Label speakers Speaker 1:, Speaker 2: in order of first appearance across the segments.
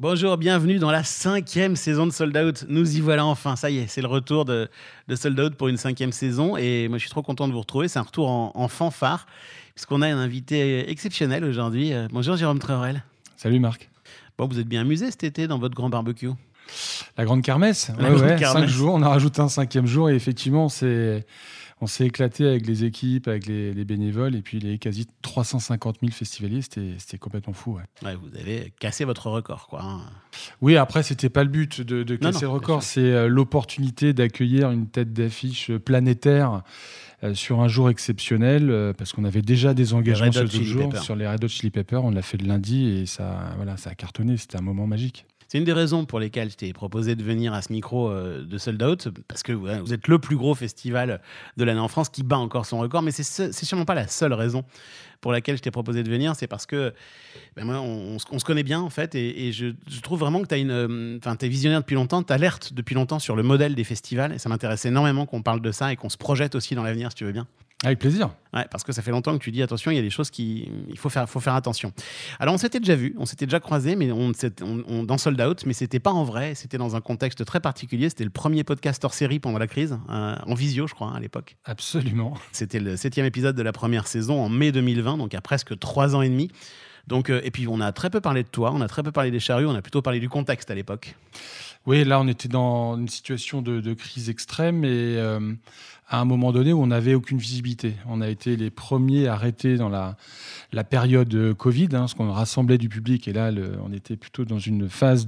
Speaker 1: Bonjour, bienvenue dans la cinquième saison de Sold Out. Nous y voilà enfin, ça y est, c'est le retour de, de, Sold Out pour une cinquième saison. Et moi, je suis trop content de vous retrouver. C'est un retour en, fanfare, puisqu'on a un invité exceptionnel aujourd'hui. Euh, bonjour, Jérôme Treurel.
Speaker 2: Salut, Marc.
Speaker 1: Bon, vous êtes bien amusé cet été dans votre grand barbecue?
Speaker 2: La grande kermesse
Speaker 1: La grande
Speaker 2: ouais,
Speaker 1: kermesse.
Speaker 2: Cinq jours, on a rajouté un cinquième jour et effectivement, c'est on s'est éclaté avec les équipes, avec les, bénévoles et puis les quasi 350 000 festivaliers. C'était complètement fou.
Speaker 1: Ouais. vous avez cassé votre record, quoi. Hein.
Speaker 2: Oui, après, c'était pas le but de, casser le record, c'est euh, l'opportunité d'accueillir une tête d'affiche planétaire. Euh, sur un jour exceptionnel, euh, parce qu'on avait déjà des engagements sur ce jour, sur les Red Hot Chili Peppers. On l'a fait le lundi et ça, voilà, ça a cartonné. C'était un moment magique.
Speaker 1: C'est une des raisons pour lesquelles je t'ai proposé de venir à ce micro euh, de Sold Out, parce que vous êtes le plus gros festival de l'année en France qui bat encore son record, mais c'est sûrement pas la seule raison pour laquelle je t'ai proposé de venir, c'est parce que ben moi, on, se connaît bien en fait, et, je, trouve vraiment que tu une, euh, es visionnaire depuis longtemps, tu alertes depuis longtemps sur le modèle des festivals, et ça m'intéresse énormément qu'on parle de ça et qu'on se projette aussi dans l'avenir, si tu veux bien.
Speaker 2: Avec plaisir.
Speaker 1: Ouais, parce que ça fait longtemps que tu dis attention, il y a des choses qui il faut faire, faut faire attention. Alors on s'était déjà vu, on s'était déjà croisé, mais on, on, dans Sold Out, mais c'était pas en vrai, c'était dans un contexte très particulier. C'était le premier podcast hors série pendant la crise, euh, en visio, je crois, hein, à l'époque.
Speaker 2: Absolument.
Speaker 1: C'était le septième épisode de la première saison en mai 2020, donc il y a presque trois ans et demi. Donc, euh, et puis on a très peu parlé de toi, on a très peu parlé des charrues, on a plutôt parlé du contexte à l'époque.
Speaker 2: Oui, là on était dans une situation de, crise extrême et euh, à un moment donné où on n'avait aucune visibilité. On a été les premiers arrêtés dans la, période Covid, hein, ce qu'on rassemblait du public, et là, on était plutôt dans une phase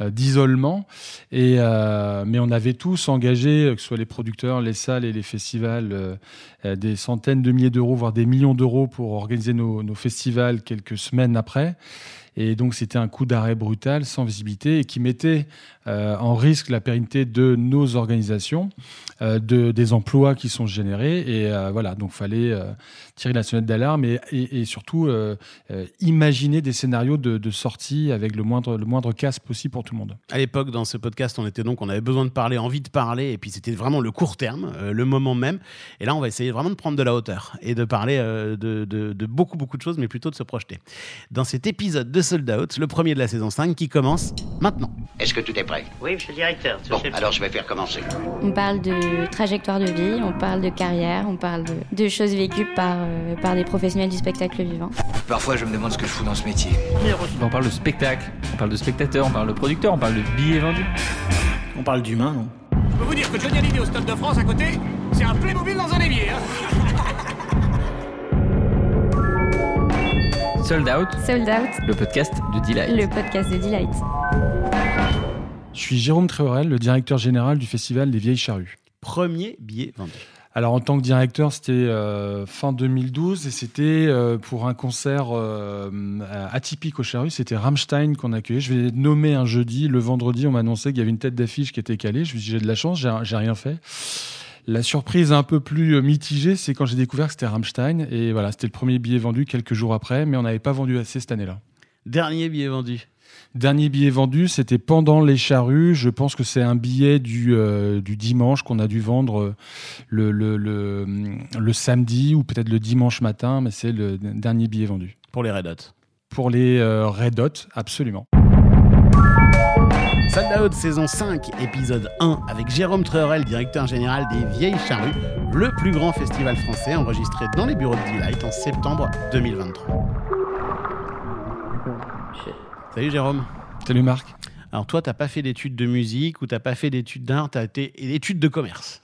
Speaker 2: euh, d'isolement. Euh, mais on avait tous engagé, que ce soit les producteurs, les salles et les festivals, euh, des centaines de milliers d'euros, voire des millions d'euros pour organiser nos festivals quelques semaines après. Et donc, c'était un coup d'arrêt brutal, sans visibilité, et qui mettait euh, en risque la pérennité de nos organisations, euh, de, des emplois qui sont générés. Et euh, voilà, donc, il fallait tirer la sonnette d'alarme et, et, surtout imaginer des scénarios de, sortie avec le moindre, le moindre casse possible pour tout le monde.
Speaker 1: À l'époque, dans ce podcast, on était donc, on avait besoin de parler, envie de parler, et puis c'était vraiment le court terme, le moment même. Et là, on va essayer vraiment de prendre de la hauteur et de parler de, de, beaucoup, beaucoup de choses, mais plutôt de se projeter. Dans cet épisode de Sold Out, le premier de la saison 5 qui commence maintenant.
Speaker 3: Est-ce que tout est prêt?
Speaker 4: Oui, monsieur le directeur.
Speaker 3: Bon, alors je vais faire commencer.
Speaker 5: On parle de trajectoire de vie, on parle de carrière, on parle de, choses vécues par, euh, par des professionnels du spectacle vivant.
Speaker 6: Parfois, je me demande ce que je fous dans ce métier.
Speaker 7: On parle de spectacle, on parle de spectateur, on parle de producteur, on parle de billets vendus.
Speaker 8: On parle d'humain, non?
Speaker 9: Je peux vous dire que Johnny Hallyday au Stade de France à côté, c'est un Playmobil dans un évier. Hein
Speaker 7: Sold Out.
Speaker 5: Sold Out.
Speaker 7: Le podcast de Delight.
Speaker 5: Le podcast de Delight.
Speaker 2: Je suis Jérôme Tréorel, le directeur général du Festival des Vieilles Charrues.
Speaker 1: Premier billet vendu.
Speaker 2: Alors en tant que directeur, c'était euh, fin 2012 et c'était euh, pour un concert euh, atypique au Charrues. C'était Rammstein qu'on accueillait. Je vais nommer un jeudi. Le vendredi, on m'a annoncé qu'il y avait une tête d'affiche qui était calée. Je me suis dit j'ai de la chance, j'ai rien fait. La surprise un peu plus euh, mitigée, c'est quand j'ai découvert que c'était Rammstein. Et voilà, c'était le premier billet vendu quelques jours après, mais on n'avait pas vendu assez cette année-là.
Speaker 1: Dernier billet vendu
Speaker 2: Dernier billet vendu, c'était pendant les charrues. Je pense que c'est un billet du, euh, du dimanche qu'on a dû vendre euh, le, le, le, le samedi ou peut-être le dimanche matin, mais c'est le dernier billet vendu.
Speaker 1: Pour les Red Hot
Speaker 2: Pour les Red Hot, absolument.
Speaker 1: Sold Out saison 5, épisode 1, avec Jérôme Treurel, directeur général des Vieilles Charrues, le plus grand festival français enregistré dans les bureaux de Delight en septembre 2023. Salut Jérôme.
Speaker 2: Salut Marc.
Speaker 1: Alors toi, t'as pas fait d'études de musique ou t'as pas fait d'études d'art, t'as été études de commerce.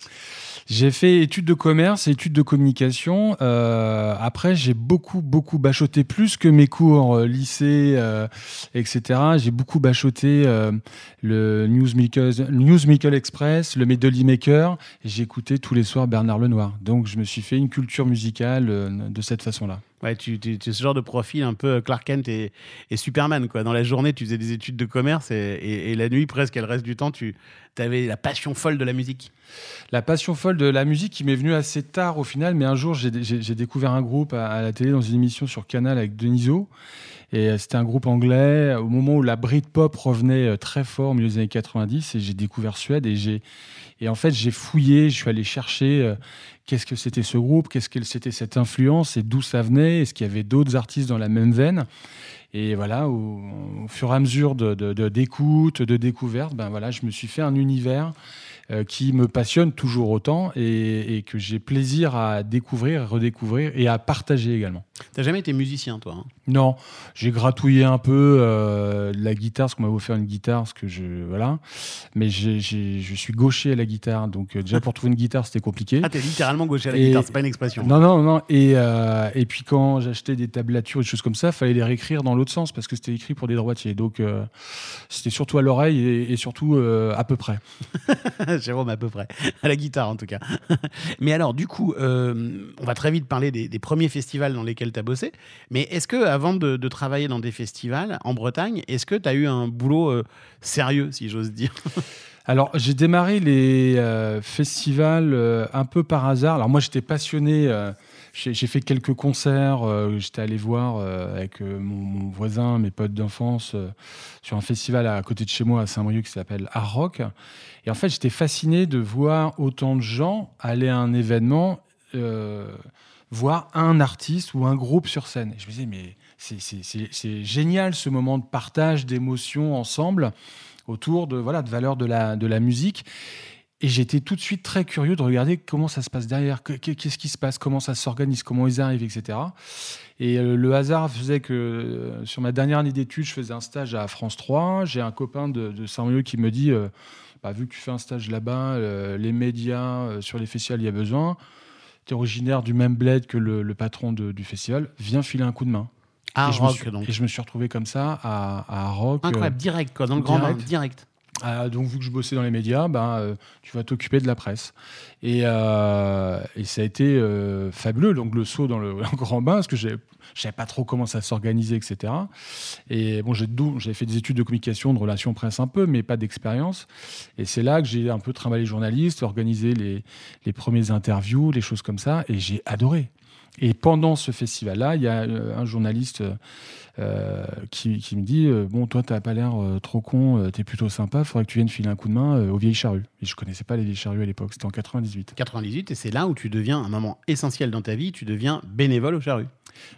Speaker 2: J'ai fait études de commerce études de communication. Euh, après, j'ai beaucoup, beaucoup bachoté plus que mes cours euh, lycée, euh, etc. J'ai beaucoup bachoté le Newsmaker, Express, le Medley Maker. Écouté tous les soirs Bernard Lenoir. Donc, je me suis fait une culture musicale de cette façon-là.
Speaker 1: Ouais, tu, es ce genre de profil un peu Clark Kent et, Superman. Quoi. Dans la journée, tu faisais des études de commerce et, la nuit, presque, le reste du temps, tu avais la passion folle de la musique.
Speaker 2: La passion folle de la musique qui m'est venue assez tard au final, mais un jour, j'ai découvert un groupe à, la télé dans une émission sur Canal avec Deniso. Et euh, c'était un groupe anglais au moment où la Britpop revenait euh, très fort au milieu des années 90 et j'ai découvert Suède et et en fait j'ai fouillé, je suis allé chercher euh, qu'est-ce que c'était ce groupe, qu'est-ce que c'était cette influence? Et d'où ça venait, est-ce qu'il y avait d'autres artistes dans la même veine? Et voilà, au, fur et à mesure de, de, de- d'écoute, de découverte, ben voilà, je me suis fait un univers qui me passionne toujours autant et, et que j'ai plaisir à découvrir, redécouvrir et à partager également.
Speaker 1: T'as jamais été musicien, toi hein?
Speaker 2: Non, j'ai gratouillé un peu euh, la guitare, parce qu'on m'a offert une guitare, parce que je voilà. Mais j'ai- j'ai- je suis gaucher à la guitare, donc euh, déjà pour trouver une guitare c'était compliqué.
Speaker 1: Ah, t'es littéralement gaucher à la
Speaker 2: Et-
Speaker 1: guitare, c'est pas une expression.
Speaker 2: Non, non, non. Et, euh, et puis quand j'achetais des tablatures et des choses comme ça, fallait les réécrire dans l'autre sens parce que c'était écrit pour des droitiers. Donc euh, c'était surtout à l'oreille et, et surtout euh, à peu près.
Speaker 1: Jérôme, à peu près. À la guitare, en tout cas. Mais alors, du coup, euh, on va très vite parler des, premiers festivals dans lesquels tu as bossé. Mais est-ce que, avant de, travailler dans des festivals en Bretagne, est-ce que tu as eu un boulot euh, sérieux, si j'ose dire
Speaker 2: Alors, j'ai démarré les euh, festivals un peu par hasard. Alors, moi, j'étais passionné. J'ai fait quelques concerts. euh, j'étais allé voir euh, avec euh, mon, voisin, mes potes d'enfance, sur un festival à côté de chez moi à Saint-Brieuc qui s'appelle Art Rock. Et en fait, j'étais fasciné de voir autant de gens aller à un événement, voir un artiste ou un groupe sur scène. Et je me disais, mais c'est génial ce moment de partage, d'émotions ensemble autour de voilà de valeurs de la, de la musique. Et j'étais tout de suite très curieux de regarder comment ça se passe derrière, que- que- qu'est-ce qui se passe, comment ça s'organise, comment ils arrivent, etc. Et euh, le hasard faisait que euh, sur ma dernière année d'études, je faisais un stage à France 3. J'ai un copain de, de Saint-Brieuc qui me dit, euh, bah, vu que tu fais un stage là-bas, euh, les médias, euh, sur les festivals, il y a besoin. Tu es originaire du même bled que le, le patron de- du festival, viens filer un coup de main.
Speaker 1: Ah,
Speaker 2: et, je suis,
Speaker 1: donc.
Speaker 2: et je me suis retrouvé comme ça à, à Rock.
Speaker 1: Incroyable, direct, quoi, dans le grand bain,
Speaker 2: direct. Ah, donc, vu que je bossais dans les médias, ben, euh, tu vas t'occuper de la presse. Et, euh, ça a été euh, fabuleux, donc le saut dans le, grand bain, parce que je ne savais pas trop comment ça s'organisait, etc. Et bon, j'ai fait des études de communication, de relations presse un peu, mais pas d'expérience. Et c'est là que j'ai un peu trimballé journaliste, organisé les, les premières interviews, les choses comme ça, et j'ai adoré. Et pendant ce festival-là, il y a un journaliste qui, qui me dit euh, Bon, toi, t'as pas l'air euh, trop con, euh, t'es plutôt sympa, faudrait que tu viennes filer un coup de main euh, aux vieilles charrues. Et je connaissais pas les vieilles charrues à l'époque, c'était en 98.
Speaker 1: 98, et c'est là où tu deviens un moment essentiel dans ta vie, tu deviens bénévole au charru.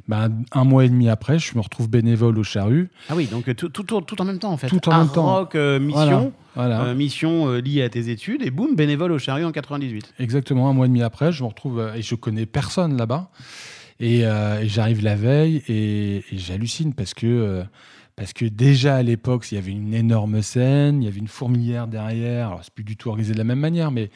Speaker 2: Ben, un mois et demi après, je me retrouve bénévole aux charrues.
Speaker 1: Ah oui, donc euh, tout, tout, tout- tout en même temps, en fait.
Speaker 2: Tout en
Speaker 1: Art
Speaker 2: même temps.
Speaker 1: Rock, euh, mission,
Speaker 2: Voilà.
Speaker 1: euh, mission euh, liée à tes études, et boum, bénévole au charru en 98.
Speaker 2: Exactement, un mois et demi après, je me retrouve euh, et je connais personne là-bas. Et, euh, et j'arrive la veille et, et j'hallucine parce que, euh, parce que déjà à l'époque, il y avait une énorme scène, il y avait une fourmilière derrière. Alors, c'est plus du tout organisé de la même manière, mais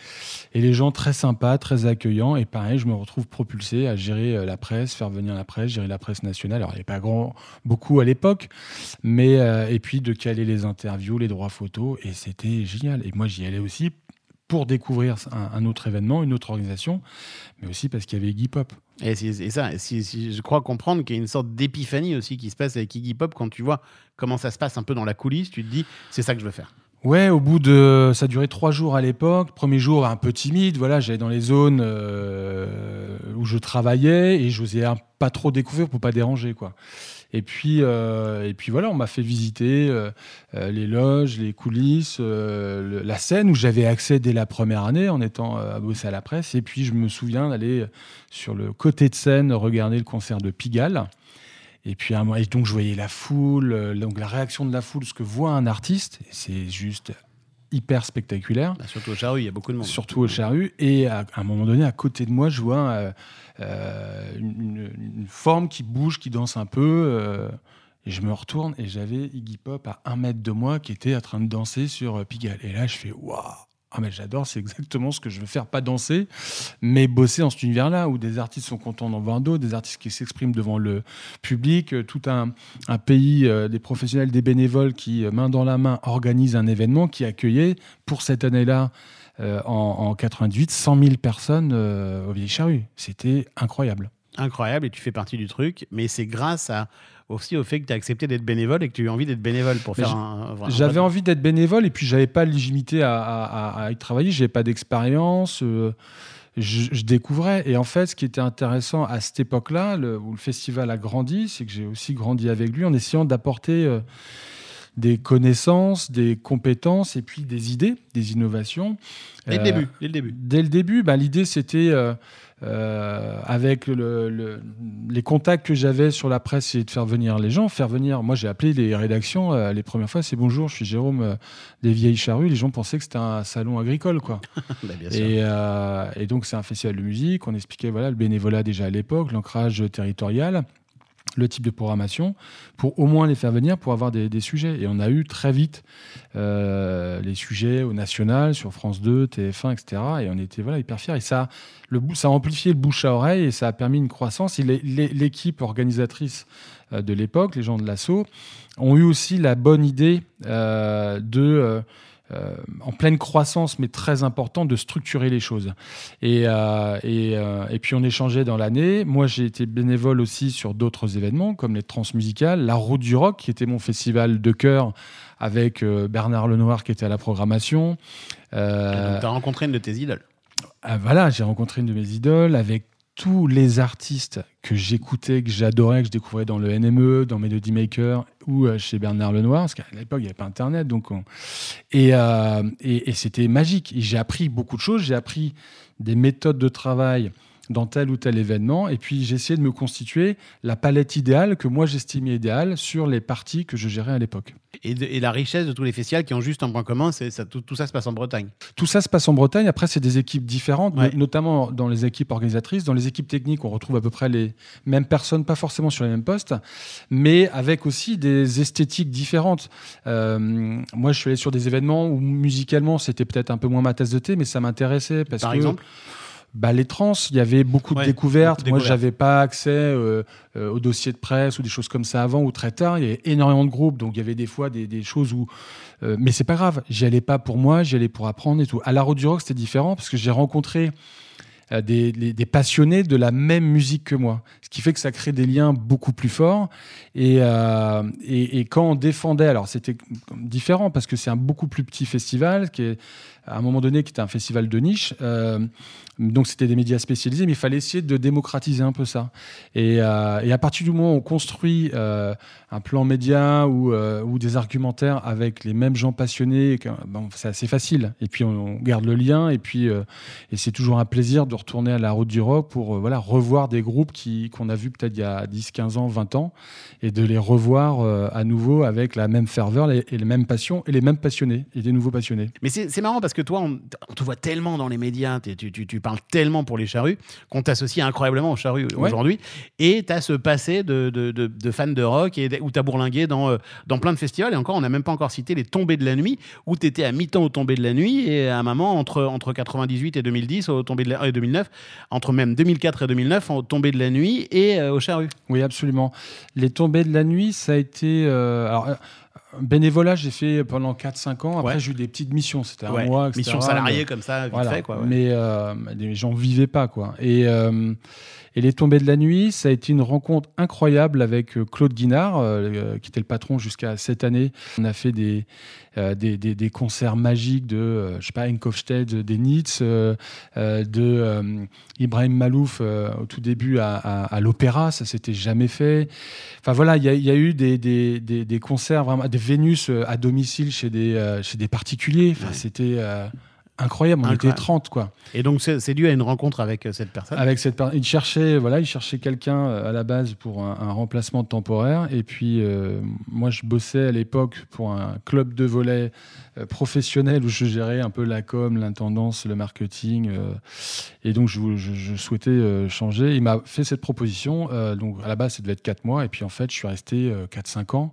Speaker 2: et les gens très sympas, très accueillants. Et pareil, je me retrouve propulsé à gérer euh, la presse, faire venir la presse, gérer la presse nationale. Alors, il n'y avait pas grand, beaucoup à l'époque, mais et puis de caler les interviews, les droits photos. Et c'était génial. Et moi, j'y allais aussi pour découvrir un, un autre événement, une autre organisation, mais aussi parce qu'il y avait Iggy Pop.
Speaker 1: Et, ça, je crois comprendre qu'il y a une sorte d'épiphanie aussi qui se passe avec Iggy Pop quand tu vois comment ça se passe un peu dans la coulisse, tu te dis c'est ça que je veux faire.
Speaker 2: Ouais, au bout de. Ça durait trois jours à l'époque. Premier jour, un peu timide. Voilà, j'allais dans les zones euh, où je travaillais et j'osais un- pas trop découvrir pour pas déranger, quoi. Et puis, euh, et puis voilà, on m'a fait visiter euh, euh, les loges, les coulisses, la scène où j'avais accès dès la première année en étant à bosser à la presse. Et puis, je me souviens d'aller sur le côté de scène regarder le concert de Pigalle. Et puis, et donc, je voyais la foule, donc la réaction de la foule, ce que voit un artiste, c'est juste hyper spectaculaire,
Speaker 1: Bah, surtout au charru, il y a beaucoup de monde.
Speaker 2: surtout au charru. Et à, à un moment donné, à côté de moi, je vois euh, euh, une, forme qui bouge, qui danse un peu. euh, et je me retourne et j'avais Iggy Pop à un mètre de moi qui était en train de danser sur Pigalle. Et là, je fais waouh! Ah mais j'adore, c'est exactement ce que je veux faire, pas danser, mais bosser dans cet univers-là où des artistes sont contents d'en voir d'autres, des artistes qui s'expriment devant le public, euh, tout un, pays, euh, des professionnels, des bénévoles qui, euh, main dans la main, organisent un événement qui accueillait pour cette année-là, en, en 88, 100 000 personnes au Vieilles Charrues. C'était incroyable.
Speaker 1: Incroyable, et tu fais partie du truc, mais c'est grâce à, aussi au fait que tu as accepté d'être bénévole et que tu as eu envie d'être bénévole pour faire un. un-
Speaker 2: J'avais envie d'être bénévole et puis j'avais pas de légitimité à, à- à- à y travailler, j'avais pas d'expérience. euh, je, je découvrais. Et en fait, ce qui était intéressant à cette époque-là, où le festival a grandi, c'est que j'ai aussi grandi avec lui en essayant d'apporter euh, des connaissances, des compétences et puis des idées, des innovations.
Speaker 1: Dès le
Speaker 2: Euh,
Speaker 1: début. Dès le début.
Speaker 2: Dès le début, bah, l'idée c'était euh, euh, avec le- le- les contacts que j'avais sur la presse, c'est de faire venir les gens, faire venir. Moi, j'ai appelé les rédactions euh, les premières fois. C'est bonjour, je suis Jérôme euh, des Vieilles Charrues. Les gens pensaient que c'était un salon agricole, quoi.
Speaker 1: Bah, bien sûr.
Speaker 2: Et, euh, et donc, c'est un festival de musique. On expliquait voilà, le bénévolat déjà à l'époque, l'ancrage territorial, le type de programmation, pour au moins les faire venir pour avoir des, sujets. Et on a eu très vite euh, les sujets au national, sur France 2, TF1, etc. Et on était voilà, hyper fiers. Et ça, le, ça a amplifié le bouche à oreille et ça a permis une croissance. Et l'équipe organisatrice euh, de l'époque, les gens de l'assaut, ont eu aussi la bonne idée euh, de. Euh, en pleine croissance, mais très important, de structurer les choses. Et, euh, et, euh, et puis on échangeait dans l'année. Moi, j'ai été bénévole aussi sur d'autres événements, comme les transmusicales, la Route du Rock, qui était mon festival de cœur avec Bernard Lenoir qui était à la programmation.
Speaker 1: Tu as rencontré une de tes idoles.
Speaker 2: ah, voilà, j'ai rencontré une de mes idoles avec tous les artistes que j'écoutais, que j'adorais, que je découvrais dans le NME, dans Melody Maker ou euh, chez Bernard Lenoir, parce qu'à l'époque, il n'y avait pas Internet. Et, euh, et, et c'était magique. J'ai appris beaucoup de choses. J'ai appris des méthodes de travail dans tel ou tel événement. Et puis, j'ai essayé de me constituer la palette idéale que moi, j'estimais idéale sur les parties que je gérais à l'époque.
Speaker 1: Et, de- et la richesse de tous les festivals qui ont juste un point commun, c'est ça, tout, tout ça se passe en Bretagne.
Speaker 2: Tout ça se passe en Bretagne. Après, c'est des équipes différentes,
Speaker 1: Ouais.
Speaker 2: notamment dans les équipes organisatrices. Dans les équipes techniques, on retrouve à peu près les mêmes personnes, pas forcément sur les mêmes postes, mais avec aussi des esthétiques différentes. Euh, moi, je suis allé sur des événements où musicalement, c'était peut-être un peu moins ma tasse de thé, mais ça m'intéressait parce
Speaker 1: Par
Speaker 2: que
Speaker 1: exemple?
Speaker 2: Bah, les trans, il y avait beaucoup de découvertes.
Speaker 1: beaucoup
Speaker 2: Moi, j'avais pas accès euh, euh, aux dossiers de presse ou des choses comme ça avant ou très tard. Il y avait énormément de groupes, donc il y avait des fois des, des choses où. euh, mais c'est pas grave. J'y allais pas pour moi, j'y allais pour apprendre et tout. À la Route du Rock, c'était différent parce que j'ai rencontré euh, des, passionnés de la même musique que moi, ce qui fait que ça crée des liens beaucoup plus forts. Et, euh, et, et quand on défendait, alors c'était différent parce que c'est un beaucoup plus petit festival qui est à un moment donné qui était un festival de niche. euh, donc c'était des médias spécialisés, mais il fallait essayer de démocratiser un peu ça. Et, euh, à partir du moment où on construit euh, un plan média ou, des argumentaires avec les mêmes gens passionnés, c'est assez facile. Et puis on, garde le lien, et puis et c'est toujours un plaisir de retourner à la route du rock pour voilà revoir des groupes qu'on a vus peut-être il y a 10, 15 ans, 20 ans, et de les revoir à nouveau avec la même ferveur et, les mêmes passions et les mêmes passionnés et des nouveaux passionnés.
Speaker 1: Mais c'est marrant parce que toi, on, on te voit tellement dans les médias, tu, tu, tu parles tellement pour les charrues, qu'on t'associe incroyablement aux charrues
Speaker 2: Ouais.
Speaker 1: aujourd'hui. Et tu as ce passé de, de, de, de fan de rock et où tu as bourlingué dans, euh, dans plein de festivals. Et encore, on n'a même pas encore cité les Tombées de la Nuit, où tu étais à mi-temps aux Tombées de la Nuit et à un moment, entre, entre 98 et 2010, aux Tombées de la, et 2009, entre même 2004 et 2009, aux Tombées de la Nuit et euh, aux charrues.
Speaker 2: Oui, absolument. Les tombées de la nuit, ça a été. euh, alors, euh, bénévolat, j'ai fait pendant 4-5 ans. Après,
Speaker 1: Ouais.
Speaker 2: j'ai eu des petites missions. C'était un
Speaker 1: Ouais,
Speaker 2: mois, etc.
Speaker 1: Mission salariée comme ça, vite
Speaker 2: Voilà.
Speaker 1: fait. Quoi, ouais.
Speaker 2: Mais euh, les gens vivaient pas, quoi. Et, euh, et les tombées de la nuit, ça a été une rencontre incroyable avec euh, Claude Guinard, euh, qui était le patron jusqu'à cette année. On a fait des, des, des- des concerts magiques de, je sais pas, Enkofstedt, des Nitz, de Ibrahim Malouf au tout début à, à- à l'opéra. Ça s'était jamais fait. Enfin voilà, il y, a- il y a eu des, des, des- des concerts vraiment, des Vénus euh, à domicile chez des, euh, chez des particuliers. Enfin, c'était euh, incroyable. On
Speaker 1: Incroyable.
Speaker 2: était 30, quoi.
Speaker 1: Et donc, c'est dû à une rencontre avec euh, cette personne.
Speaker 2: Avec cette per- il cherchait voilà, il cherchait quelqu'un euh, à la base pour un, un remplacement temporaire et puis euh, moi je bossais à l'époque pour un club de volet professionnel où je gérais un peu la com, l'intendance, le marketing euh, et donc je, je- je souhaitais euh, changer. Il m'a fait cette proposition donc à la base ça devait être 4 mois et puis en fait je suis resté 4-5 ans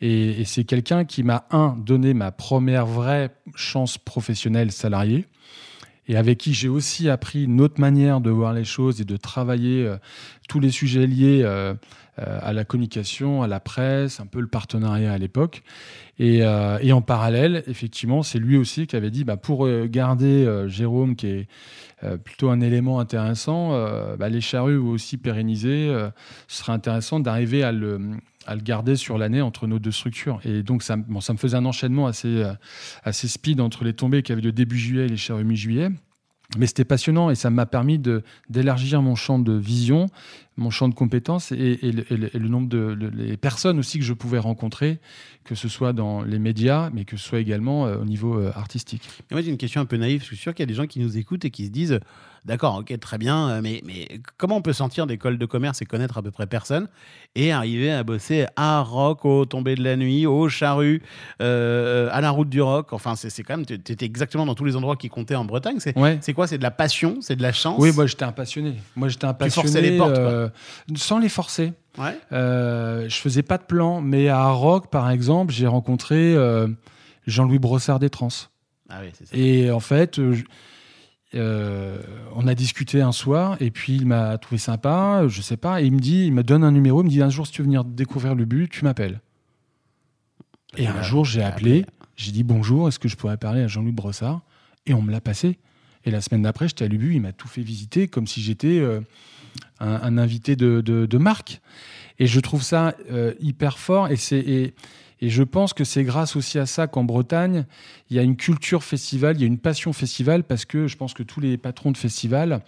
Speaker 2: et, et c'est quelqu'un qui m'a un donné ma première vraie chance professionnelle et avec qui j'ai aussi appris une autre manière de voir les choses et de travailler euh, tous les sujets liés euh, euh, à la communication, à la presse, un peu le partenariat à l'époque. Et, et en parallèle, effectivement, c'est lui aussi qui avait dit, bah, pour garder Jérôme, qui est plutôt un élément intéressant, bah, les charrues aussi pérennisées, ce serait intéressant d'arriver à le, à le garder sur l'année entre nos deux structures. Et donc, ça, ça me faisait un enchaînement assez, euh, assez speed entre les tombées qui avaient le début juillet et les charrues mi-juillet. Mais c'était passionnant et ça m'a permis d'élargir mon champ de vision, mon champ de compétences et, et le, et le- et le nombre de le- les personnes aussi que je pouvais rencontrer, que ce soit dans les médias, mais que ce soit également euh, au niveau euh, artistique.
Speaker 1: Moi, j'ai une question un peu naïve. Je suis sûr qu'il y a des gens qui nous écoutent et qui se disent D'accord, ok, très bien, euh, mais, mais comment on peut sortir d'école de commerce et connaître à peu près personne et arriver à bosser à Rock, au Tombé de la Nuit, au Charru, euh, à la Route du Rock? Enfin, c'est quand même, tu étais exactement dans tous les endroits qui comptaient en Bretagne. C'est
Speaker 2: Ouais.
Speaker 1: quoi? C'est de la passion? C'est de la chance?
Speaker 2: Oui, moi j'étais un passionné. Moi j'étais un
Speaker 1: Tu
Speaker 2: passionné.
Speaker 1: forçais les portes, quoi.
Speaker 2: Euh, sans les forcer.
Speaker 1: Ouais.
Speaker 2: Euh, je faisais pas de plan, mais à Rock, par exemple, j'ai rencontré euh, Jean-Louis Brossard des Trans.
Speaker 1: Ah oui, c'est ça.
Speaker 2: Et en fait, euh, on a discuté un soir, et puis il m'a trouvé sympa, je sais pas, et il me dit, il me donne un numéro, il me dit un jour si tu veux venir découvrir le but, tu m'appelles. Et un jour, j'ai
Speaker 1: J'ai
Speaker 2: appelé, j'ai dit bonjour, est-ce que je pourrais parler à Jean-Louis Brossard? Et on me l'a passé. Et la semaine d'après, j'étais à Lubu, il m'a tout fait visiter comme si j'étais euh, un, un invité de, marque. Et je trouve ça euh, hyper fort. Et, et, je pense que c'est grâce aussi à ça qu'en Bretagne, il y a une culture festival, il y a une passion festival, parce que je pense que tous les patrons de festival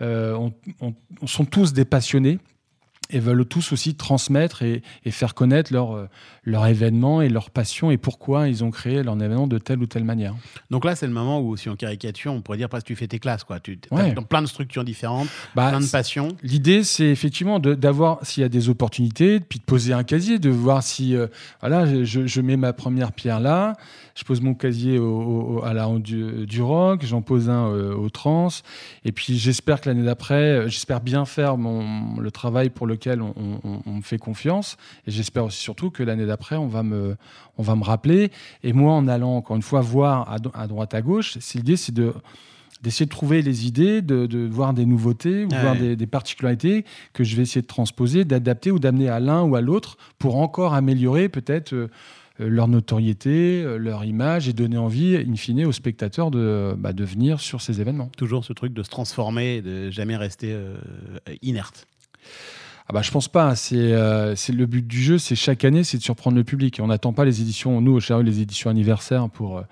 Speaker 2: euh, ont- ont- sont tous des passionnés et veulent tous aussi transmettre et, et faire connaître leur, euh, leur événement et leur passion et pourquoi ils ont créé leur événement de telle ou telle manière.
Speaker 1: Donc là, c'est le moment où, si on caricature, on pourrait dire presque tu fais tes classes. Quoi. Tu
Speaker 2: Ouais.
Speaker 1: es dans plein de structures différentes,
Speaker 2: Bah,
Speaker 1: plein de passions.
Speaker 2: L'idée, c'est effectivement d'avoir, s'il y a des opportunités, puis de poser un casier, de voir si, euh, voilà, je, je mets ma première pierre là, je pose mon casier au, au- à la ronde du, du rock, j'en pose un euh, au trans, et puis j'espère que l'année d'après, euh, j'espère bien faire mon, le travail pour lequel on, on- on me fait confiance, et j'espère aussi surtout que l'année d'après, on va me, on va me rappeler. Et moi, en allant encore une fois voir à, droite, à gauche, c'est l'idée, c'est de d'essayer de trouver les idées, de, de voir des nouveautés ou voir des, des particularités que je vais essayer de transposer, d'adapter ou d'amener à l'un ou à l'autre pour encore améliorer peut-être euh, leur notoriété, euh, leur image et donner envie, in fine, aux spectateurs de, bah, de venir sur ces événements.
Speaker 1: Toujours ce truc de se transformer et de jamais rester euh, inerte.
Speaker 2: Ah bah, je pense pas. Euh, c'est le but du jeu, c'est chaque année, c'est de surprendre le public. On n'attend pas les éditions, nous au Charru, les éditions anniversaires pour, euh,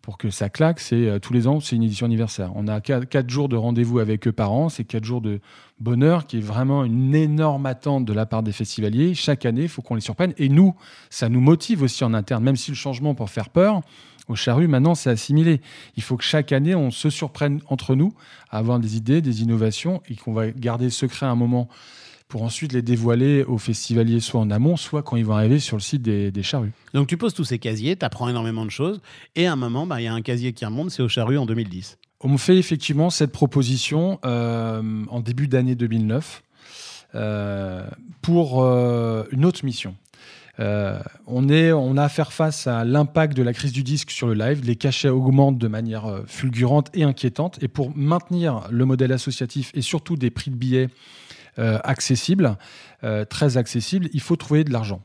Speaker 2: pour que ça claque. C'est euh, tous les ans, c'est une édition anniversaire. On a quatre, quatre jours de rendez-vous avec eux par an. C'est quatre jours de bonheur qui est vraiment une énorme attente de la part des festivaliers. Chaque année, il faut qu'on les surprenne. Et nous, ça nous motive aussi en interne, même si le changement peut faire peur. Au Charru, maintenant, c'est assimilé. Il faut que chaque année, on se surprenne entre nous à avoir des idées, des innovations et qu'on va garder secret un moment pour ensuite les dévoiler aux festivaliers, soit en amont, soit quand ils vont arriver sur le site des, des charrues.
Speaker 1: Donc tu poses tous ces casiers, tu apprends énormément de choses, et à un moment, bah, il y a un casier qui remonte, c'est au Charru en 2010.
Speaker 2: On me fait effectivement cette proposition euh, en début d'année 2009 euh, pour euh, une autre mission. On, est, on a à faire face à l'impact de la crise du disque sur le live. Les cachets augmentent de manière fulgurante et inquiétante. Et pour maintenir le modèle associatif et surtout des prix de billets euh, accessibles, euh, très accessibles, il faut trouver de l'argent.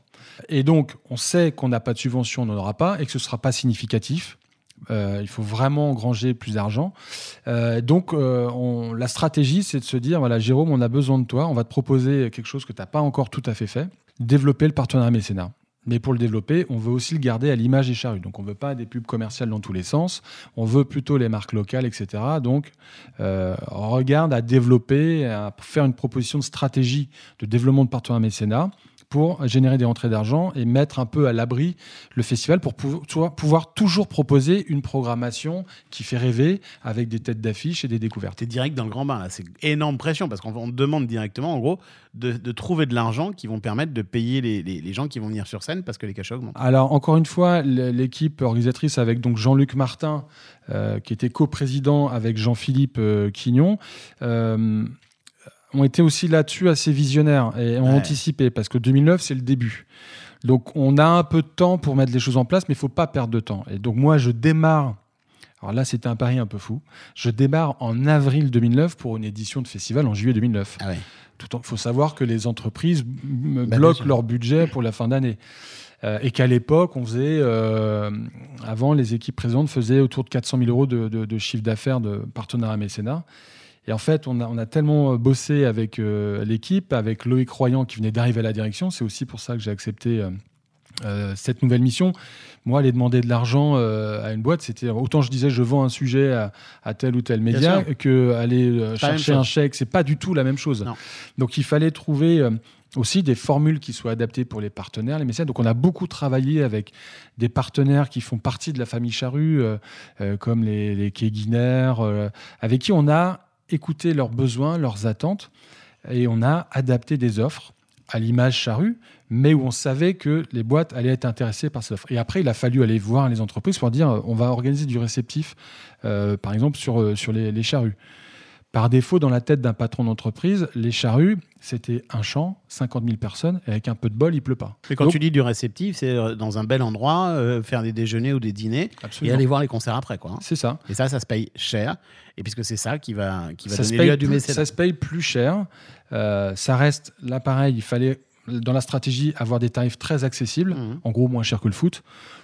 Speaker 2: Et donc, on sait qu'on n'a pas de subvention, on n'en aura pas, et que ce ne sera pas significatif. Euh, il faut vraiment engranger plus d'argent. Donc, on- la stratégie, c'est de se dire voilà, Jérôme, on a besoin de toi, on va te proposer quelque chose que tu n'as pas encore tout à fait fait développer le partenariat mécénat. Mais pour le développer, on veut aussi le garder à l'image des charrues. Donc, on ne veut pas des pubs commerciales dans tous les sens. On veut plutôt les marques locales, etc. Donc, euh, on regarde à développer, à faire une proposition de stratégie de développement de partenariat mécénat pour générer des rentrées d'argent et mettre un peu à l'abri le festival pour pouvoir toujours proposer une programmation qui fait rêver avec des têtes d'affiche et des découvertes.
Speaker 1: Tu es direct dans le grand bain, là. c'est énorme pression, parce qu'on demande directement, en gros, de, de trouver de l'argent qui vont permettre de payer les, les- les gens qui vont venir sur scène, parce que les cachets augmentent.
Speaker 2: Alors, encore une fois, l'équipe organisatrice avec donc Jean-Luc Martin, euh, qui était coprésident avec Jean-Philippe euh, Quignon, euh, ont été aussi là-dessus assez visionnaires et ont
Speaker 1: Ouais.
Speaker 2: anticipé, parce que 2009, c'est le début. Donc, on a un peu de temps pour mettre les choses en place, mais il faut pas perdre de temps. Et donc, moi, je démarre. Alors là, c'était un pari un peu fou. Je démarre en avril 2009 pour une édition de festival en juillet 2009.
Speaker 1: Ah ouais.
Speaker 2: Tout il faut savoir que les entreprises
Speaker 1: bien
Speaker 2: bloquent leur budget pour la fin d'année. Euh, et qu'à l'époque, on faisait, euh, avant, les équipes présentes faisaient autour de 400 000 euros de, de- de chiffre d'affaires de partenariat mécénat. Et en fait, on a, on a tellement bossé avec euh, l'équipe, avec Loïc Royan qui venait d'arriver à la direction. C'est aussi pour ça que j'ai accepté euh, euh, cette nouvelle mission. Moi, aller demander de l'argent euh, à une boîte, c'était autant je disais je vends un sujet à, à tel ou tel média que aller euh, chercher un chèque. C'est pas du tout la même chose.
Speaker 1: Non.
Speaker 2: Donc il fallait trouver euh, aussi des formules qui soient adaptées pour les partenaires, les mécènes. Donc on a beaucoup travaillé avec des partenaires qui font partie de la famille Charru, euh, euh, comme les, les Keguiner, euh, avec qui on a écouté leurs besoins, leurs attentes, et on a adapté des offres à l'image Charru, mais où on savait que les boîtes allaient être intéressées par ces offres. Et après, il a fallu aller voir les entreprises pour dire on va organiser du réceptif, euh, par exemple, sur, euh, les charrues. Par défaut, dans la tête d'un patron d'entreprise, les charrues, c'était un champ, 50 000 personnes, et avec un peu de bol, il pleut pas.
Speaker 1: Mais quand
Speaker 2: Donc-
Speaker 1: tu dis du réceptif, c'est euh, dans un bel endroit, euh, faire des déjeuners ou des dîners et aller voir les concerts après. Quoi. hein.
Speaker 2: C'est ça.
Speaker 1: Et ça, ça se paye cher. Et puisque c'est ça qui va, qui va
Speaker 2: ça, se
Speaker 1: donner lieu à du
Speaker 2: plus,
Speaker 1: mécénat.
Speaker 2: ça se paye plus cher. Euh, ça reste, là pareil, il fallait, dans la stratégie, avoir des tarifs très accessibles,
Speaker 1: Mhm.
Speaker 2: en gros moins cher que le foot,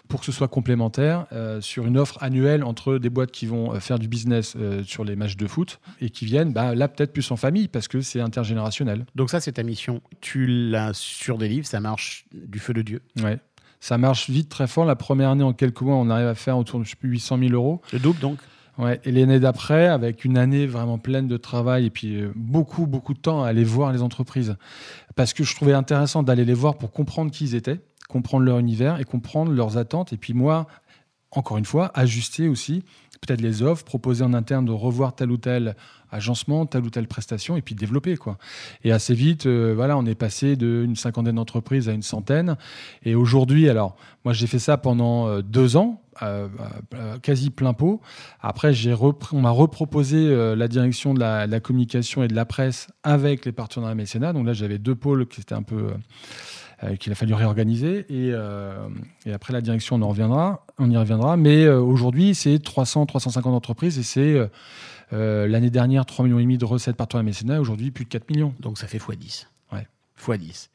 Speaker 2: pour que ce soit complémentaire euh, sur une offre annuelle entre des boîtes qui vont euh, faire du business euh, sur les matchs de foot et qui viennent, bah, là peut-être plus en famille, parce que c'est intergénérationnel.
Speaker 1: Donc ça, c'est ta mission. Tu l'as sur des livres, ça marche du feu de Dieu.
Speaker 2: Ouais. Ça marche vite, très fort. La première année, en quelques mois, on arrive à faire autour de je sais plus, 800 000 euros.
Speaker 1: Le double, donc?
Speaker 2: Ouais, et l'année d'après, avec une année vraiment pleine de travail et puis euh, beaucoup, beaucoup de temps à aller voir les entreprises. Parce que je trouvais intéressant d'aller les voir pour comprendre qui ils étaient, comprendre leur univers et comprendre leurs attentes. Et puis moi, encore une fois, ajuster aussi peut-être les offres, proposer en interne de revoir tel ou tel agencement, telle ou telle prestation et puis développer. quoi. Et assez vite, euh, voilà, on est passé d'une cinquantaine d'entreprises à une centaine. Et aujourd'hui, alors, moi j'ai fait ça pendant euh, deux ans, euh, euh, quasi plein pot. Après, on m'a reproposé euh, la direction de la, communication et de la presse avec les partenaires mécénat. Donc là, j'avais deux pôles qui étaient un peu euh, qu'il a fallu réorganiser. Et, euh, après la direction, on y reviendra. Mais euh, aujourd'hui, c'est 300, 350 entreprises et c'est euh, euh, l'année dernière 3 millions et demi de recettes partenaires mécénat. Aujourd'hui, plus de 4 millions.
Speaker 1: Donc ça fait x10.
Speaker 2: Ouais.
Speaker 1: x10.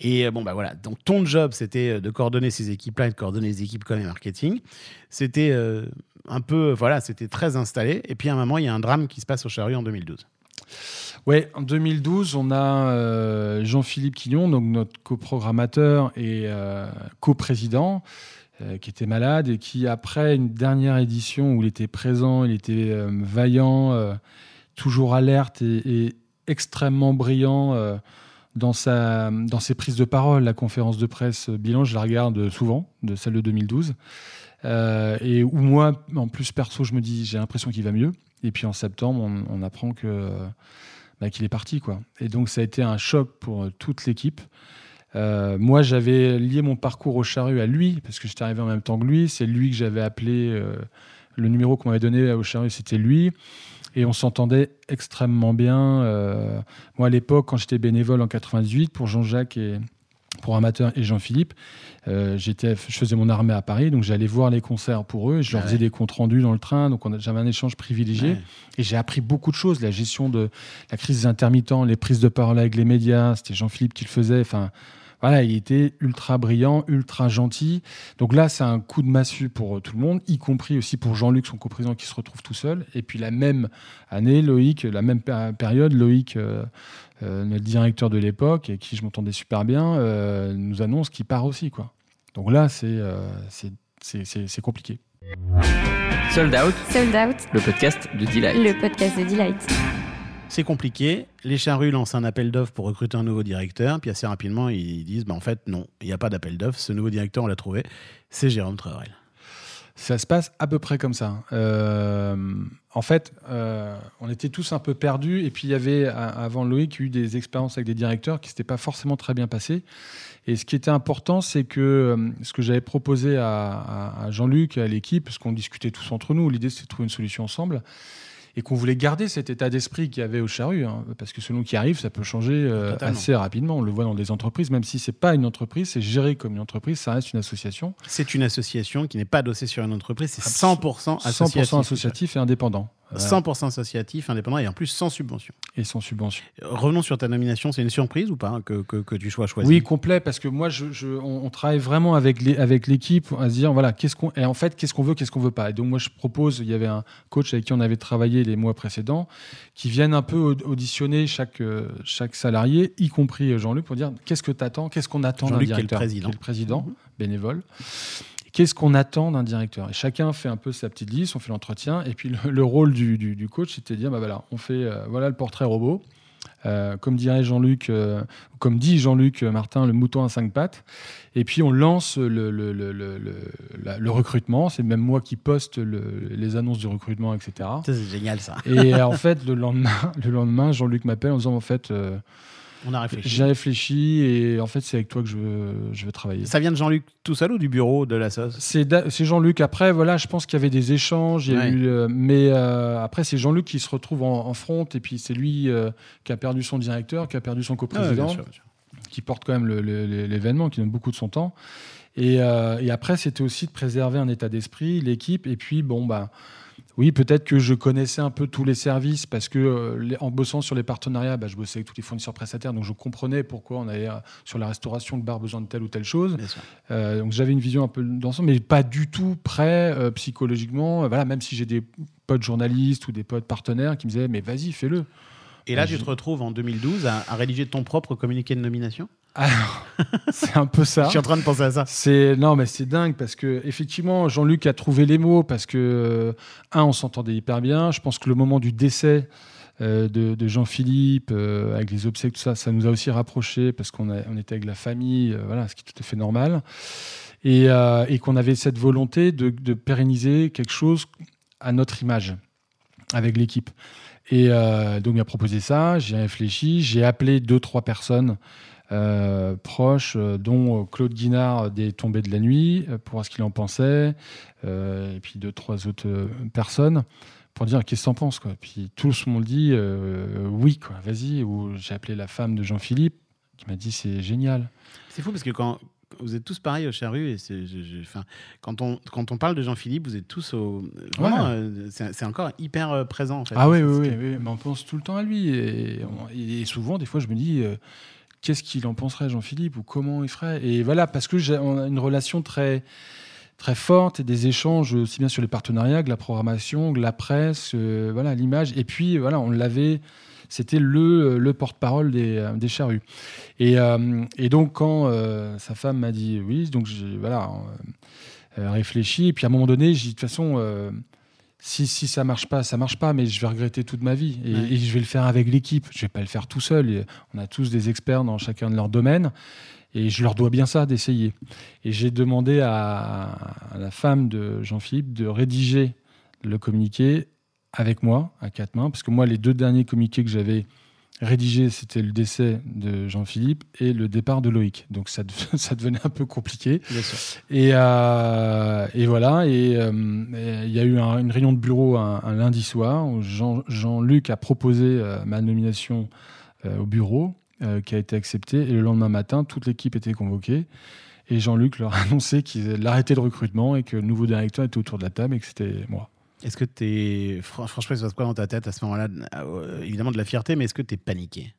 Speaker 1: Et euh, bon, bah voilà. Donc ton job, c'était euh, de coordonner ces équipes-là et de coordonner les équipes com et marketing. C'était euh, un peu, voilà, c'était très installé. Et puis à un moment, il y a un drame qui se passe au Charru en 2012.
Speaker 2: Ouais, en 2012, on a Jean-Philippe Quillon, donc notre coprogrammateur et euh, coprésident, qui était malade et qui, après une dernière édition où il était présent, il était vaillant, toujours alerte et, extrêmement brillant dans, sa, dans ses prises de parole. La conférence de presse bilan, je la regarde souvent, de celle de 2012. Euh, et où moi, en plus perso, je me dis, j'ai l'impression qu'il va mieux. Et puis en septembre, on, apprend que bah, qu'il est parti. Quoi. Et donc, ça a été un choc pour euh, toute l'équipe. Euh, moi, j'avais lié mon parcours au charru à lui, parce que j'étais arrivé en même temps que lui. C'est lui que j'avais appelé. le numéro qu'on m'avait donné au charru, c'était lui. Et on s'entendait extrêmement bien. Euh, moi, à l'époque, quand j'étais bénévole en 98, pour Jean-Jacques et pour Amateur et Jean-Philippe, euh, j'étais, je faisais mon armée à Paris, donc j'allais voir les concerts pour eux. Et je leur faisais des comptes rendus dans le train, donc j'avais un échange privilégié.
Speaker 1: Ouais.
Speaker 2: Et j'ai appris beaucoup de choses, la gestion de la crise des intermittents, les prises de parole avec les médias, c'était Jean-Philippe qui le faisait. Enfin, voilà, il était ultra brillant, ultra gentil. Donc là, c'est un coup de massue pour euh, tout le monde, y compris aussi pour Jean-Luc, son coprésident, qui se retrouve tout seul. Et puis la même année, Loïc, la même péri- période, Loïc, euh, euh, notre directeur de l'époque, et qui je m'entendais super bien, euh, nous annonce qu'il part aussi. Quoi. Donc là, euh, c'est- c'est compliqué.
Speaker 7: Sold Out,
Speaker 5: Sold Out,
Speaker 7: le podcast de Delight.
Speaker 5: le podcast de Delight.
Speaker 1: C'est compliqué. Les charrues lancent un appel d'offres pour recruter un nouveau directeur. Puis assez rapidement, ils disent bah, en fait, non, il n'y a pas d'appel d'offres. Ce nouveau directeur, on l'a trouvé. C'est Jérôme Treurel.
Speaker 2: Ça se passe à peu près comme ça. Euh, en fait, euh, on était tous un peu perdus. Et puis, il y avait, avant Loïc, eu des expériences avec des directeurs qui ne s'étaient pas forcément très bien passées. Et ce qui était important, c'est que euh, ce que j'avais proposé à, à- Jean-Luc, à l'équipe, parce qu'on discutait tous entre nous, l'idée c'était de trouver une solution ensemble, et qu'on voulait garder cet état d'esprit qu'il y avait au charru, hein, parce que selon qui arrive, ça peut changer euh, assez rapidement. On le voit dans des entreprises, même si c'est pas une entreprise, c'est géré comme une entreprise, ça reste une association.
Speaker 1: C'est une association qui n'est pas adossée sur une entreprise. C'est
Speaker 2: Absol-
Speaker 1: 100% associatif.
Speaker 2: 100% associatif et indépendant. Voilà.
Speaker 1: 100% associatif, indépendant et en plus sans subvention.
Speaker 2: et sans subvention.
Speaker 1: Revenons sur ta nomination, c'est une surprise ou pas hein, que, que, que tu sois choisi?
Speaker 2: Oui, complet, parce que moi, je, je- on, on travaille vraiment avec les- avec l'équipe à se dire, voilà, qu'est-ce qu'on, et en fait, qu'est-ce qu'on veut, qu'est-ce qu'on veut pas. Et donc, moi, je propose, il y avait un coach avec qui on avait travaillé les mois précédents, qui viennent un peu aud- auditionner chaque, euh, chaque salarié, y compris euh, Jean-Luc, pour dire, qu'est-ce que tu attends, qu'est-ce qu'on attend d'un
Speaker 1: est le
Speaker 2: directeur
Speaker 1: président.
Speaker 2: qui est le président, bénévole. Qu'est-ce qu'on attend d'un directeur? Et chacun fait un peu sa petite liste, on fait l'entretien, et puis le, le rôle du, du- du coach, c'était de dire, bah voilà, on fait, euh, voilà le portrait robot. Euh, comme dirait Jean-Luc, euh, comme dit Jean-Luc Martin, le mouton à cinq pattes. Et puis on lance le, recrutement. C'est même moi qui poste le- les annonces du recrutement, etc.
Speaker 1: C'est génial ça.
Speaker 2: Et en fait, le lendemain, le lendemain Jean-Luc m'appelle en disant en fait, euh,
Speaker 1: On a réfléchi.
Speaker 2: j'ai réfléchi et en fait, c'est avec toi que je veux, je veux travailler.
Speaker 1: Ça vient de Jean-Luc tout seul ou du bureau de la sauce
Speaker 2: C'est Da- c'est Jean-Luc. Après, voilà, je pense qu'il y avait des échanges. il y a
Speaker 1: Ouais.
Speaker 2: eu, euh, mais euh, après, c'est Jean-Luc qui se retrouve en, en front. Et puis, c'est lui euh, qui a perdu son directeur, qui a perdu son
Speaker 1: Ah ouais,
Speaker 2: coprésident,
Speaker 1: bien sûr, bien sûr.
Speaker 2: qui porte quand même le- le- le- l'événement, qui donne beaucoup de son temps. Et, euh, et après, c'était aussi de préserver un état d'esprit, l'équipe. Et puis, bon, bah. Oui, peut-être que je connaissais un peu tous les services parce que euh, en bossant sur les partenariats, bah, je bossais avec tous les fournisseurs prestataires, donc je comprenais pourquoi on avait euh, sur la restauration le bar besoin de telle ou telle chose. Euh, donc j'avais une vision un peu d'ensemble, mais pas du tout prêt psychologiquement. Voilà, même si j'ai des potes journalistes ou des potes partenaires qui me disaient mais vas-y fais-le.
Speaker 1: Et là,
Speaker 2: Ah,
Speaker 1: tu te retrouves en 2012 à, à rédiger ton propre communiqué de nomination?
Speaker 2: Alors c'est un peu ça.
Speaker 1: Je suis en train de penser à ça.
Speaker 2: C'est non mais c'est dingue parce que effectivement Jean-Luc a trouvé les mots parce que euh, un on s'entendait hyper bien. Je pense que le moment du décès euh, de, de Jean-Philippe euh, avec les obsèques tout ça, ça nous a aussi rapprochés parce qu'on on était avec la famille, euh, voilà, ce qui est tout à fait normal. Et, et qu'on avait cette volonté de, de pérenniser quelque chose à notre image avec l'équipe. Et donc il m'a proposé ça, j'ai réfléchi, j'ai appelé deux trois personnes euh, proches, euh, dont euh, Claude Guinard des Tombées de la Nuit, pour voir ce qu'il en pensait, et puis deux, trois autres personnes, pour dire qu'est-ce que t'en penses. Quoi. Puis tous m'ont dit euh, oui, quoi, vas-y. Ou j'ai appelé la femme de Jean-Philippe, qui m'a dit c'est génial.
Speaker 1: C'est fou parce que quand vous êtes tous pareils au Charru, et c'est, je- je- enfin, quand, on, quand on parle de Jean-Philippe, vous êtes tous au. Vraiment,
Speaker 2: Ouais.
Speaker 1: euh, c'est, encore hyper présent en fait.
Speaker 2: Ah oui, oui, oui, mais on pense tout le temps à lui. Et, souvent, des fois, je me dis, euh, qu'est-ce qu'il en penserait, Jean-Philippe, ou comment il ferait Et voilà, parce que j'ai une relation très très forte et des échanges aussi bien sur les partenariats que la programmation, que la presse, euh, voilà l'image. Et puis voilà, on l'avait, c'était le, le porte-parole des, euh, des charrues. Et, euh, donc quand euh, sa femme m'a dit oui, donc j'ai voilà euh, euh, réfléchi. Et puis à un moment donné, j'ai de toute façon. Si, si ça marche pas, ça marche pas, mais je vais regretter toute ma vie. Et,
Speaker 1: Ouais.
Speaker 2: et je vais le faire avec l'équipe. Je vais pas le faire tout seul. Et on a tous des experts dans chacun de leur domaine. Et je leur dois bien ça d'essayer. Et j'ai demandé à, à la femme de Jean-Philippe de rédiger le communiqué avec moi, à quatre mains. Parce que moi, les deux derniers communiqués que j'avais rédigés, c'était le décès de Jean-Philippe et le départ de Loïc. Donc ça, ça devenait un peu compliqué.
Speaker 1: Bien sûr.
Speaker 2: Et, euh, et voilà, et euh, et il y a eu un- une réunion de bureau un, un lundi soir où Jean- Jean-Luc a proposé euh, ma nomination au bureau, qui a été acceptée. Et le lendemain matin, toute l'équipe était convoquée. Et Jean-Luc leur a annoncé qu'il arrêtait le recrutement et que le nouveau directeur était autour de la table et que c'était moi.
Speaker 1: Est-ce que t'es. fran- Franchement, il se passe quoi dans ta tête à ce moment-là? Euh, Évidemment de la fierté, mais est-ce que t'es paniqué?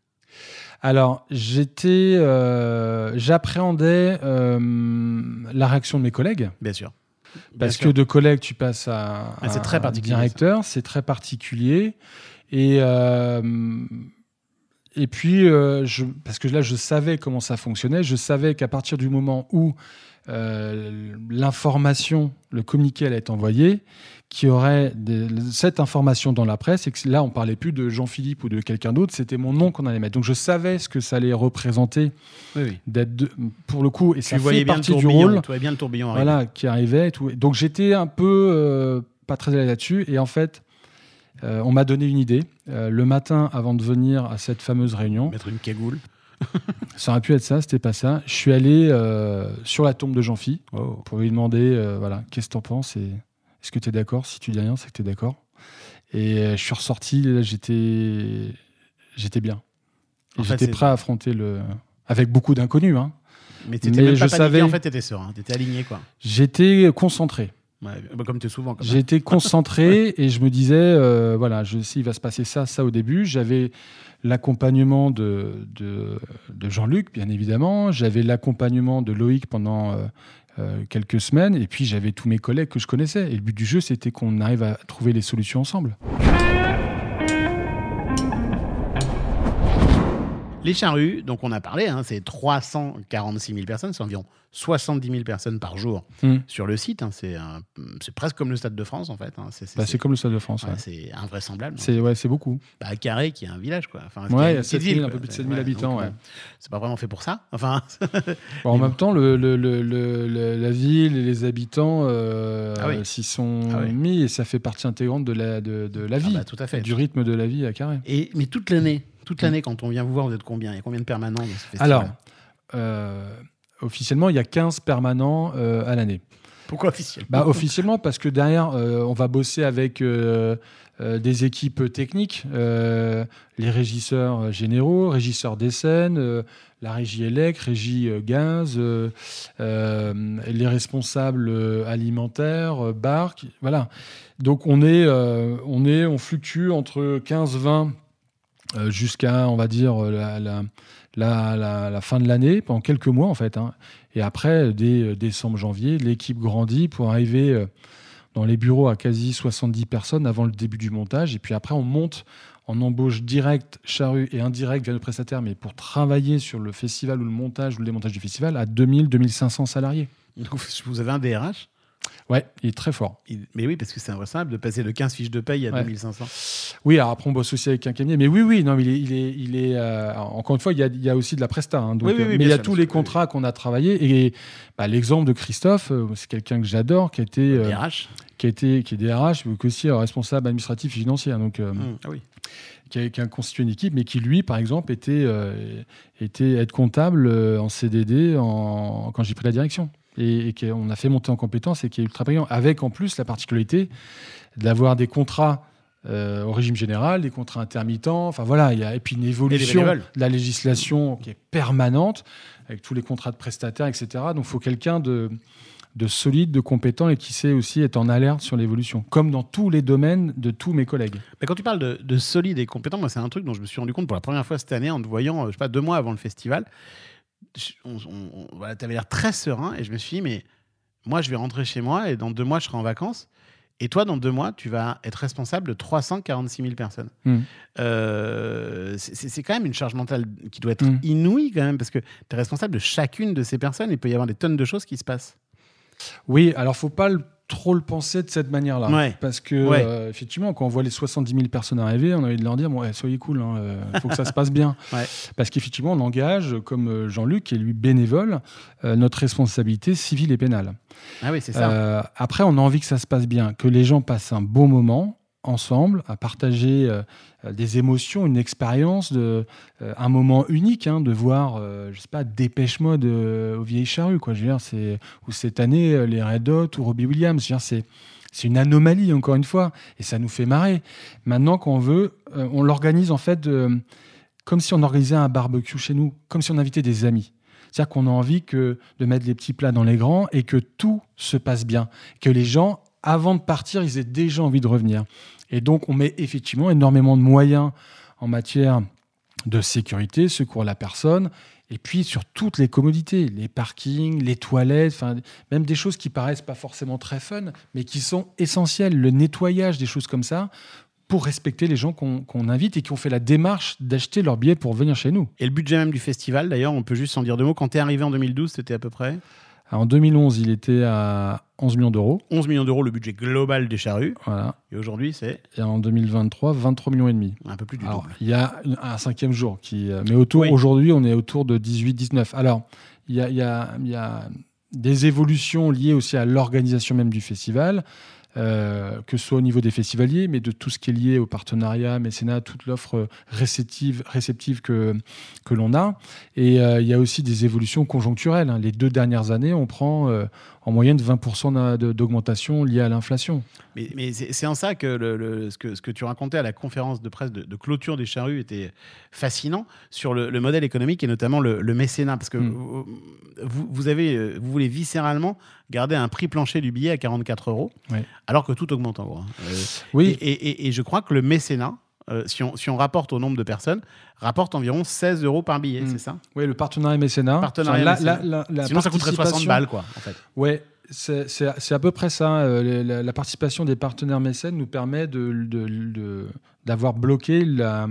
Speaker 2: Alors, j'étais, euh, j'appréhendais euh, la réaction de mes collègues.
Speaker 1: Bien sûr. Bien
Speaker 2: Parce
Speaker 1: sûr.
Speaker 2: que de collègue, tu passes à,
Speaker 1: Ah, c'est
Speaker 2: à
Speaker 1: très
Speaker 2: un
Speaker 1: particulier,
Speaker 2: directeur, c'est très particulier. Et, euh, et puis, je, parce que là, je savais comment ça fonctionnait, je savais qu'à partir du moment où l'information, le communiqué allait être envoyé, qu'il y aurait des- cette information dans la presse, et que là, on parlait plus de Jean-Philippe ou de quelqu'un d'autre, c'était mon nom qu'on allait mettre. Donc, je savais ce que ça allait représenter
Speaker 1: Oui, oui.
Speaker 2: d'être, pour le coup, et
Speaker 1: Tu
Speaker 2: ça
Speaker 1: voyais
Speaker 2: fait
Speaker 1: bien
Speaker 2: partie du rôle
Speaker 1: Tu voyais bien le tourbillon arriver.
Speaker 2: voilà, qui arrivait et tout. Donc j'étais un peu euh, pas très à là-dessus. Et en fait, euh, on m'a donné une idée. Euh, le matin, avant de venir à cette fameuse réunion,
Speaker 1: Mettre une cagoule.
Speaker 2: ça aurait pu être ça, c'était pas ça. Je suis allé euh, sur la tombe de Jean-Phi
Speaker 1: Oh.
Speaker 2: pour lui demander euh, voilà, qu'est-ce que t'en penses et est-ce que tu es d'accord? Si tu dis rien, c'est que tu es d'accord. Et euh, je suis ressorti, là, j'étais j'étais bien. Et
Speaker 1: En fait,
Speaker 2: J'étais prêt à affronter le. Avec beaucoup d'inconnus. Hein.
Speaker 1: Mais
Speaker 2: Mais
Speaker 1: même pas
Speaker 2: je savais-
Speaker 1: en fait, t'étais serein. T'étais aligné, quoi.
Speaker 2: J'étais concentré.
Speaker 1: Ouais, bah, comme tu es souvent.
Speaker 2: été concentré et je me disais, euh, voilà, je sais, il va se passer ça, ça au début. J'avais l'accompagnement de, de, de Jean-Luc, bien évidemment. J'avais l'accompagnement de Loïc pendant euh, euh, quelques semaines. Et puis, j'avais tous mes collègues que je connaissais. Et le but du jeu, c'était qu'on arrive à trouver les solutions ensemble.
Speaker 1: Les charrues, donc on a parlé, hein, c'est 346 000 personnes, c'est environ 70 000 personnes par jour
Speaker 2: Mm.
Speaker 1: sur le site. hein, c'est un- c'est presque comme le Stade de France en fait. hein, c'est c'est-
Speaker 2: Bah, c'est comme le Stade de France.
Speaker 1: ouais,
Speaker 2: ouais.
Speaker 1: c'est invraisemblable.
Speaker 2: C'est ouais, c'est beaucoup.
Speaker 1: Bah, Carré qui est un village quoi. Enfin,
Speaker 2: Ouais,
Speaker 1: qui est
Speaker 2: il y a
Speaker 1: une petite
Speaker 2: 7 000,
Speaker 1: ville,
Speaker 2: un peu plus de
Speaker 1: C'est-
Speaker 2: 7 000
Speaker 1: ouais,
Speaker 2: habitants,
Speaker 1: donc, euh, C'est pas vraiment fait pour ça. Enfin,
Speaker 2: Bon, en même temps, le, le- le- le- le- la ville et les habitants euh,
Speaker 1: Ah oui.
Speaker 2: s'y sont
Speaker 1: Ah oui.
Speaker 2: mis et ça fait partie intégrante de la, de, de la
Speaker 1: ah
Speaker 2: vie,
Speaker 1: bah, tout à fait.
Speaker 2: du rythme de la vie à Carré.
Speaker 1: Et mais toute l'année, toute l'année quand on vient vous voir, vous êtes combien? Il y a combien de permanents dans ce festival?
Speaker 2: Alors, euh, officiellement, il y a 15 permanents euh, à l'année.
Speaker 1: pourquoi officiellement?
Speaker 2: Bah, officiellement, parce que derrière, euh, on va bosser avec des équipes techniques, les régisseurs généraux, régisseurs des scènes, la régie élec, régie gaz, les responsables alimentaires, barques, voilà. Donc on est, on est, on fluctue entre 15-20 euh, jusqu'à, on va dire, euh, la, la, la, fin de l'année, pendant quelques mois en fait. hein. Et après, dès euh, décembre, janvier, l'équipe grandit pour arriver euh, dans les bureaux à quasi 70 personnes avant le début du montage. Et puis après, on monte en embauche directe, charrue et indirecte via nos prestataires, mais pour travailler sur le festival ou le montage ou le démontage du festival à 2000-2500 salariés.
Speaker 1: Donc, Vous avez un DRH
Speaker 2: Ouais, il est très fort.
Speaker 1: Il- Mais oui, parce que c'est invraisemblable de passer de 15 fiches de paye à
Speaker 2: Ouais.
Speaker 1: 2500.
Speaker 2: Oui, alors après, on bosse aussi avec un cabinet. Mais oui, oui, non, mais il est. Il est, il est euh, encore une fois, il y, a, il y a aussi de la presta. hein, donc,
Speaker 1: Oui, oui,
Speaker 2: euh,
Speaker 1: oui,
Speaker 2: mais il y a
Speaker 1: sûr,
Speaker 2: tous les contrats qu'on a travaillés. Et bah, l'exemple de Christophe, euh, c'est quelqu'un que j'adore, qui a été. euh,
Speaker 1: DRH
Speaker 2: qui, a été, qui est DRH, mais aussi responsable administratif et financier. hein, donc, euh,
Speaker 1: Hum, Ah oui.
Speaker 2: qui, a, qui a constitué une équipe, mais qui, lui, par exemple, était, euh, était aide comptable euh, en CDD en, quand j'ai pris la direction. Et, et qu'on a fait monter en compétence et qui est ultra brillant. Avec en plus la particularité d'avoir des contrats euh, au régime général, des contrats intermittents. Enfin voilà, il y a, et puis une évolution de la législation qui est permanente, avec tous les contrats de prestataires, etc. Donc il faut quelqu'un de, de solide, de compétent et qui sait aussi être en alerte sur l'évolution, comme dans tous les domaines de tous mes collègues.
Speaker 1: Mais quand tu parles de, de solide et compétent, moi, c'est un truc dont je me suis rendu compte pour la première fois cette année en te voyant, euh, je sais pas, deux mois avant le festival. On, on- on- voilà, tu avais l'air très serein et je me suis dit, mais moi, je vais rentrer chez moi et dans deux mois, je serai en vacances. Et toi, dans deux mois, tu vas être responsable de 346 000 personnes.
Speaker 2: Mm.
Speaker 1: Euh, c'est- quand même une charge mentale qui doit être
Speaker 2: Mm.
Speaker 1: inouïe quand même, parce que tu es responsable de chacune de ces personnes il peut y avoir des tonnes de choses qui se passent.
Speaker 2: Oui, alors faut pas le- trop le penser de cette manière-là.
Speaker 1: Ouais.
Speaker 2: Parce que,
Speaker 1: Ouais.
Speaker 2: euh, effectivement, quand on voit les 70 000 personnes arriver, on a envie de leur dire bon, ouais, soyez cool, il faut que ça se passe bien. Parce qu'effectivement, on engage, comme euh, Jean-Luc, qui est lui bénévole, euh, notre responsabilité civile et pénale.
Speaker 1: Ah oui, c'est ça.
Speaker 2: Euh, après, on a envie que ça se passe bien, que les gens passent un bon moment ensemble, à partager euh, euh, des émotions, une expérience, de, euh, un moment unique, hein, de voir, euh, je sais pas, Dépêche Mode euh, au Vieilles Charrues, quoi. Je veux dire, c'est ou cette année les Red Hot ou Robbie Williams. Je veux dire, c'est c'est une anomalie encore une fois, et ça nous fait marrer. Maintenant, quand on veut, on l'organise en fait comme si on organisait un barbecue chez nous, comme si on invitait des amis. C'est-à-dire qu'on a envie que, de mettre les petits plats dans les grands et que tout se passe bien. Que les gens, avant de partir, ils aient déjà envie de revenir. Et donc, on met effectivement énormément de moyens en matière de sécurité, secours à la personne, et puis sur toutes les commodités, les parkings, les toilettes, enfin, même des choses qui paraissent pas forcément très fun, mais qui sont essentielles. Le nettoyage, des choses comme ça, pour respecter les gens qu'on invite et qui ont fait la démarche d'acheter leur billet pour venir chez nous.
Speaker 1: Et le budget même du festival, d'ailleurs, on peut juste s'en dire deux mots. Quand tu es arrivé en 2012, c'était à peu près?
Speaker 2: Alors, en 2011, il était à 11 millions d'euros.
Speaker 1: 11 millions d'euros le budget global des charrues.
Speaker 2: Voilà.
Speaker 1: Et aujourd'hui, c'est
Speaker 2: Et en 2023, 23 millions et demi.
Speaker 1: un peu plus du
Speaker 2: Alors,
Speaker 1: double.
Speaker 2: il y a une- un cinquième jour qui, euh, mais autour
Speaker 1: Oui.
Speaker 2: aujourd'hui, on est autour de 18-19. Alors, il y a, il y a- il y a des évolutions liées aussi à l'organisation même du festival, euh, que ce soit au niveau des festivaliers, mais de tout ce qui est lié au partenariat, mécénat, toute l'offre réceptive, réceptive que, que l'on a. Et euh, il y a aussi des évolutions conjoncturelles. hein. Les deux dernières années, on prend euh, en moyenne 20% d'a- de- d'augmentation liée à l'inflation.
Speaker 1: Mais, mais c'est en ça que, le, le- ce que ce que tu racontais à la conférence de presse de, de clôture des charrues était fascinant sur le, le modèle économique et notamment le, mécénat. Parce que
Speaker 2: Mm.
Speaker 1: vous, avez, euh, vous voulez viscéralement garder un prix plancher du billet à 44 euros, alors que tout augmente en gros. hein. Euh,
Speaker 2: Oui,
Speaker 1: Et, et- et- et je crois que le mécénat, euh, si, on, si on rapporte au nombre de personnes, rapporte environ 16 euros par billet,
Speaker 2: Mm.
Speaker 1: c'est ça?
Speaker 2: Oui le partenariat mécénat.
Speaker 1: Partenariat
Speaker 2: La-
Speaker 1: mécénat.
Speaker 2: la- la- la
Speaker 1: Sinon, ça coûterait 60
Speaker 2: participation-
Speaker 1: balles, quoi, en fait.
Speaker 2: Ouais, c'est à peu près ça. Euh, la, la participation des partenaires mécènes nous permet de- de- de- d'avoir bloqué la-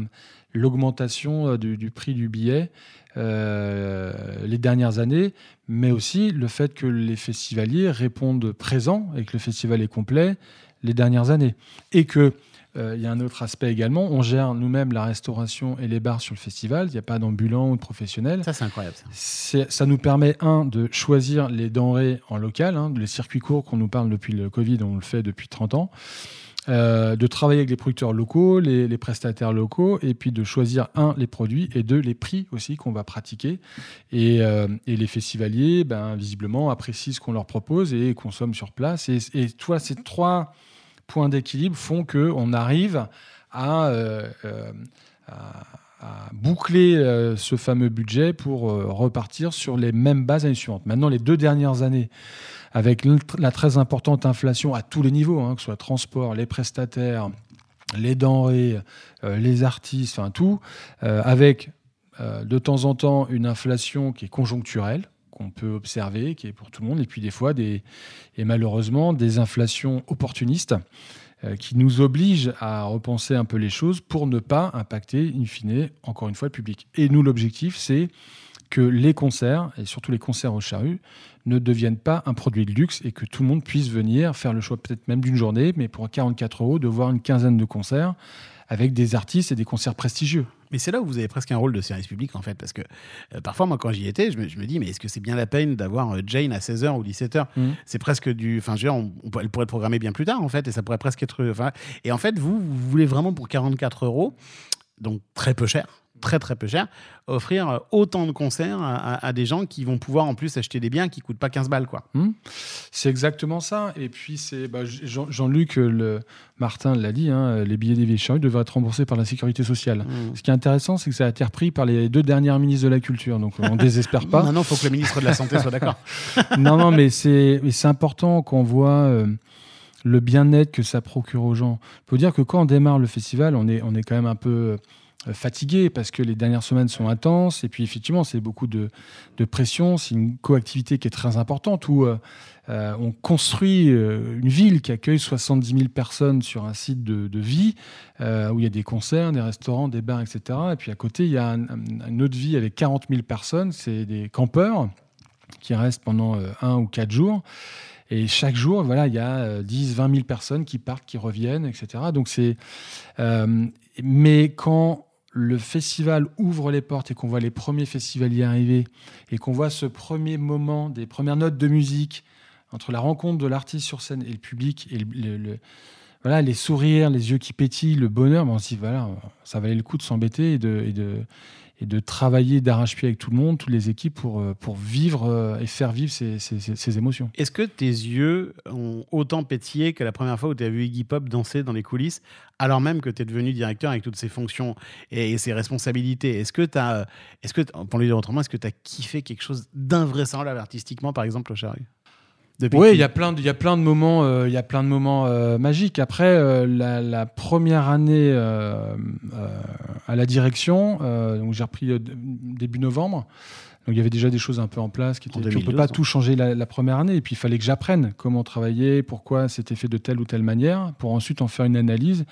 Speaker 2: l'augmentation euh, du, du prix du billet euh, les dernières années, mais aussi le fait que les festivaliers répondent présents et que le festival est complet les dernières années. Et que il y a un autre aspect également, on gère nous-mêmes la restauration et les bars sur le festival, il n'y a pas d'ambulants ou de professionnels.
Speaker 1: Ça, c'est incroyable. ça.
Speaker 2: Nous permet, un, de choisir les denrées en local, hein, les circuits courts qu'on nous parle depuis le Covid, on le fait depuis 30 ans, euh, de travailler avec les producteurs locaux, les, les prestataires locaux, et puis de choisir, un, les produits, et deux, les prix aussi qu'on va pratiquer. Et, euh, et les festivaliers, ben, visiblement, apprécient ce qu'on leur propose et consomment sur place. Et, et toi, ces trois points d'équilibre font qu'on arrive à... euh, euh, boucler euh, ce fameux budget pour repartir sur les mêmes bases l'année suivante. Maintenant, les deux dernières années, avec la très importante inflation à tous les niveaux, hein, que ce soit transport, les prestataires, les denrées, les artistes, enfin tout, avec de temps en temps une inflation qui est conjoncturelle qu'on peut observer, qui est pour tout le monde, et puis des fois, et malheureusement, des inflations opportunistes euh, qui nous obligent à repenser un peu les choses pour ne pas impacter, in fine, encore une fois, le public. Et nous, l'objectif, c'est que les concerts, et surtout les concerts au charru, ne deviennent pas un produit de luxe et que tout le monde puisse venir faire le choix peut-être même d'une journée, mais pour 44 euros, de voir une quinzaine de concerts avec des artistes et des concerts prestigieux.
Speaker 1: Mais c'est là où vous avez presque un rôle de service public, en fait, parce que euh, parfois, moi, quand j'y étais, je me, je me dis, mais est-ce que c'est bien la peine d'avoir euh, Jane à 16h ou 17h
Speaker 2: Mhm.
Speaker 1: C'est presque du. Enfin, je veux dire, on, on peut- elle pourrait être programmée bien plus tard, en fait, et ça pourrait presque être. Enfin, et en fait, vous, vous voulez vraiment pour 44 euros, donc très peu cher, très très peu cher, offrir euh, autant de concerts à, des gens qui vont pouvoir en plus acheter des biens qui coûtent pas 15 balles, quoi.
Speaker 2: C'est exactement ça. Et puis, c'est bah, Jean- Jean-Luc euh, le, Martin l'a dit, hein, les billets des vieilles charrues devraient être remboursés par la sécurité sociale.
Speaker 1: Mhm.
Speaker 2: Ce qui est intéressant, c'est que ça a été repris par les deux dernières ministres de la Culture. Donc, on ne désespère pas.
Speaker 1: Maintenant, il faut que le ministre de la Santé soit d'accord.
Speaker 2: non, non, mais c'est important qu'on voit euh, le bien-être que ça procure aux gens. Il faut dire que quand on démarre le festival, on est, on est quand même un peu euh, fatigué parce que les dernières semaines sont intenses et puis effectivement, c'est beaucoup de, de pression. C'est une coactivité qui est très importante où euh, euh, on construit euh, une ville qui accueille 70 000 personnes sur un site de, de vie euh, où il y a des concerts, des restaurants, des bars, etc. Et puis à côté, il y a un- un- une autre vie avec 40 000 personnes, c'est des campeurs qui restent pendant euh, un ou quatre jours. Et chaque jour, voilà, il y a euh, 10, 20 000 personnes qui partent, qui reviennent, etc. Donc c'est, euh, mais quand le festival ouvre les portes et qu'on voit les premiers festivaliers arriver et qu'on voit ce premier moment des premières notes de musique entre la rencontre de l'artiste sur scène et le public voilà les sourires, les yeux qui pétillent, le bonheur, ben on se dit voilà, ça valait le coup de s'embêter et de et de travailler d'arrache-pied avec tout le monde, toutes les équipes pour, euh, pour vivre euh, et faire vivre ces, ces- émotions.
Speaker 1: Est-ce que tes yeux ont autant pétillé que la première fois où tu as vu Iggy Pop danser dans les coulisses, alors même que tu es devenu directeur avec toutes ses fonctions et, ses responsabilités? Est-ce que tu as, est-ce que, pour le dire autrement, est-ce que tu as kiffé quelque chose d'invraisemblable artistiquement, par exemple, au Charru
Speaker 2: Oui, il y a plein de, il y a plein de moments, euh, il y a plein de moments euh, magiques. Après, euh, la, la première année à la direction, donc j'ai repris début novembre. Donc il y avait déjà des choses un peu en place qui
Speaker 1: En
Speaker 2: étaient. puis on peut
Speaker 1: 2012,
Speaker 2: pas
Speaker 1: hein.
Speaker 2: tout changer la, la première année. Et puis il fallait que j'apprenne comment travailler, pourquoi c'était fait de telle ou telle manière, pour ensuite en faire une analyse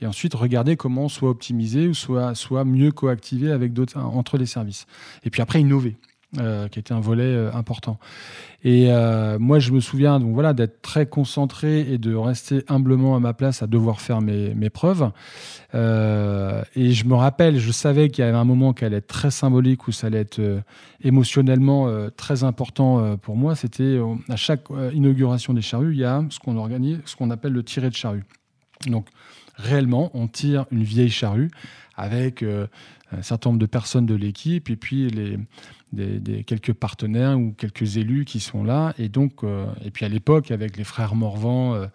Speaker 2: et ensuite regarder comment soit optimiser ou soit soit mieux coactiver avec d'autres entre les services. Et puis après innover. Euh, qui était un volet euh, important. Et euh, moi, je me souviens donc voilà d'être très concentré et de rester humblement à ma place à devoir faire mes, mes preuves. Et je me rappelle, je savais qu'il y avait un moment qui allait être très symbolique où ça allait être émotionnellement très important pour moi. C'était à chaque inauguration des charrues, il y a ce qu'on organise, ce qu'on appelle le tiré de charrue. Donc réellement, on tire une vieille charrue avec un certain nombre de personnes de l'équipe et puis les, quelques partenaires ou quelques élus qui sont là. Et donc, euh, et puis à l'époque, avec les frères Morvan, euh,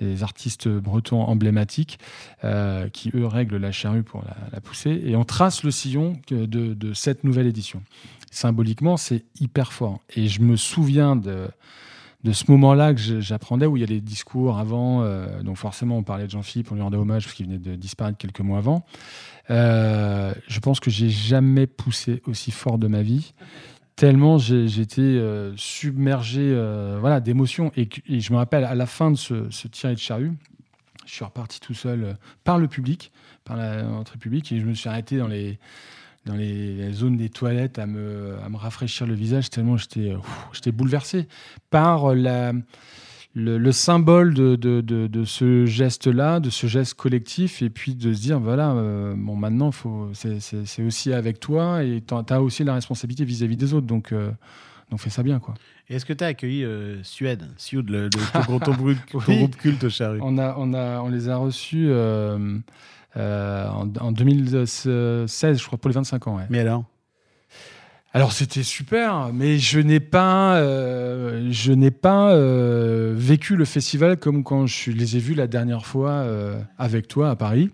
Speaker 2: les artistes bretons emblématiques, euh, qui eux règlent la charrue pour la, pousser. Et on trace le sillon de cette nouvelle édition. Symboliquement, c'est hyper fort. Et je me souviens de, de ce moment-là que j'apprenais, où il y a les discours avant. euh, donc forcément, on parlait de Jean-Philippe, on lui rendait hommage parce qu'il venait de disparaître quelques mois avant. Euh, je pense que j'ai jamais poussé aussi fort de ma vie. Tellement j'étais euh, submergé euh, voilà, d'émotions. Et, je me rappelle, à la fin de ce, ce tiré de charrue, je suis reparti tout seul par le public, par l'entrée publique, et je me suis arrêté dans les, dans les zones des toilettes à me, à me rafraîchir le visage, tellement j'étais euh, j'étais bouleversé par la, le, le symbole de, de, de- de ce geste-là, de ce geste collectif, et puis de se dire, voilà, euh, bon, maintenant, faut- c'est c'est- c'est aussi avec toi, et tu as aussi la responsabilité vis-à-vis des autres, donc, euh, donc fais ça bien. quoi.
Speaker 1: Et est-ce que tu as accueilli euh, Suède, Suède, le, le- ton, groupe- ton
Speaker 2: Oui.
Speaker 1: groupe culte au charrue
Speaker 2: On, a, on, a, on les a reçus en, en 2016, je crois, pour les 25 ans. ouais.
Speaker 1: Mais alors?
Speaker 2: Alors c'était super, mais je n'ai pas, euh, je n'ai pas euh, vécu le festival comme quand je les ai vus la dernière fois euh, avec toi à Paris,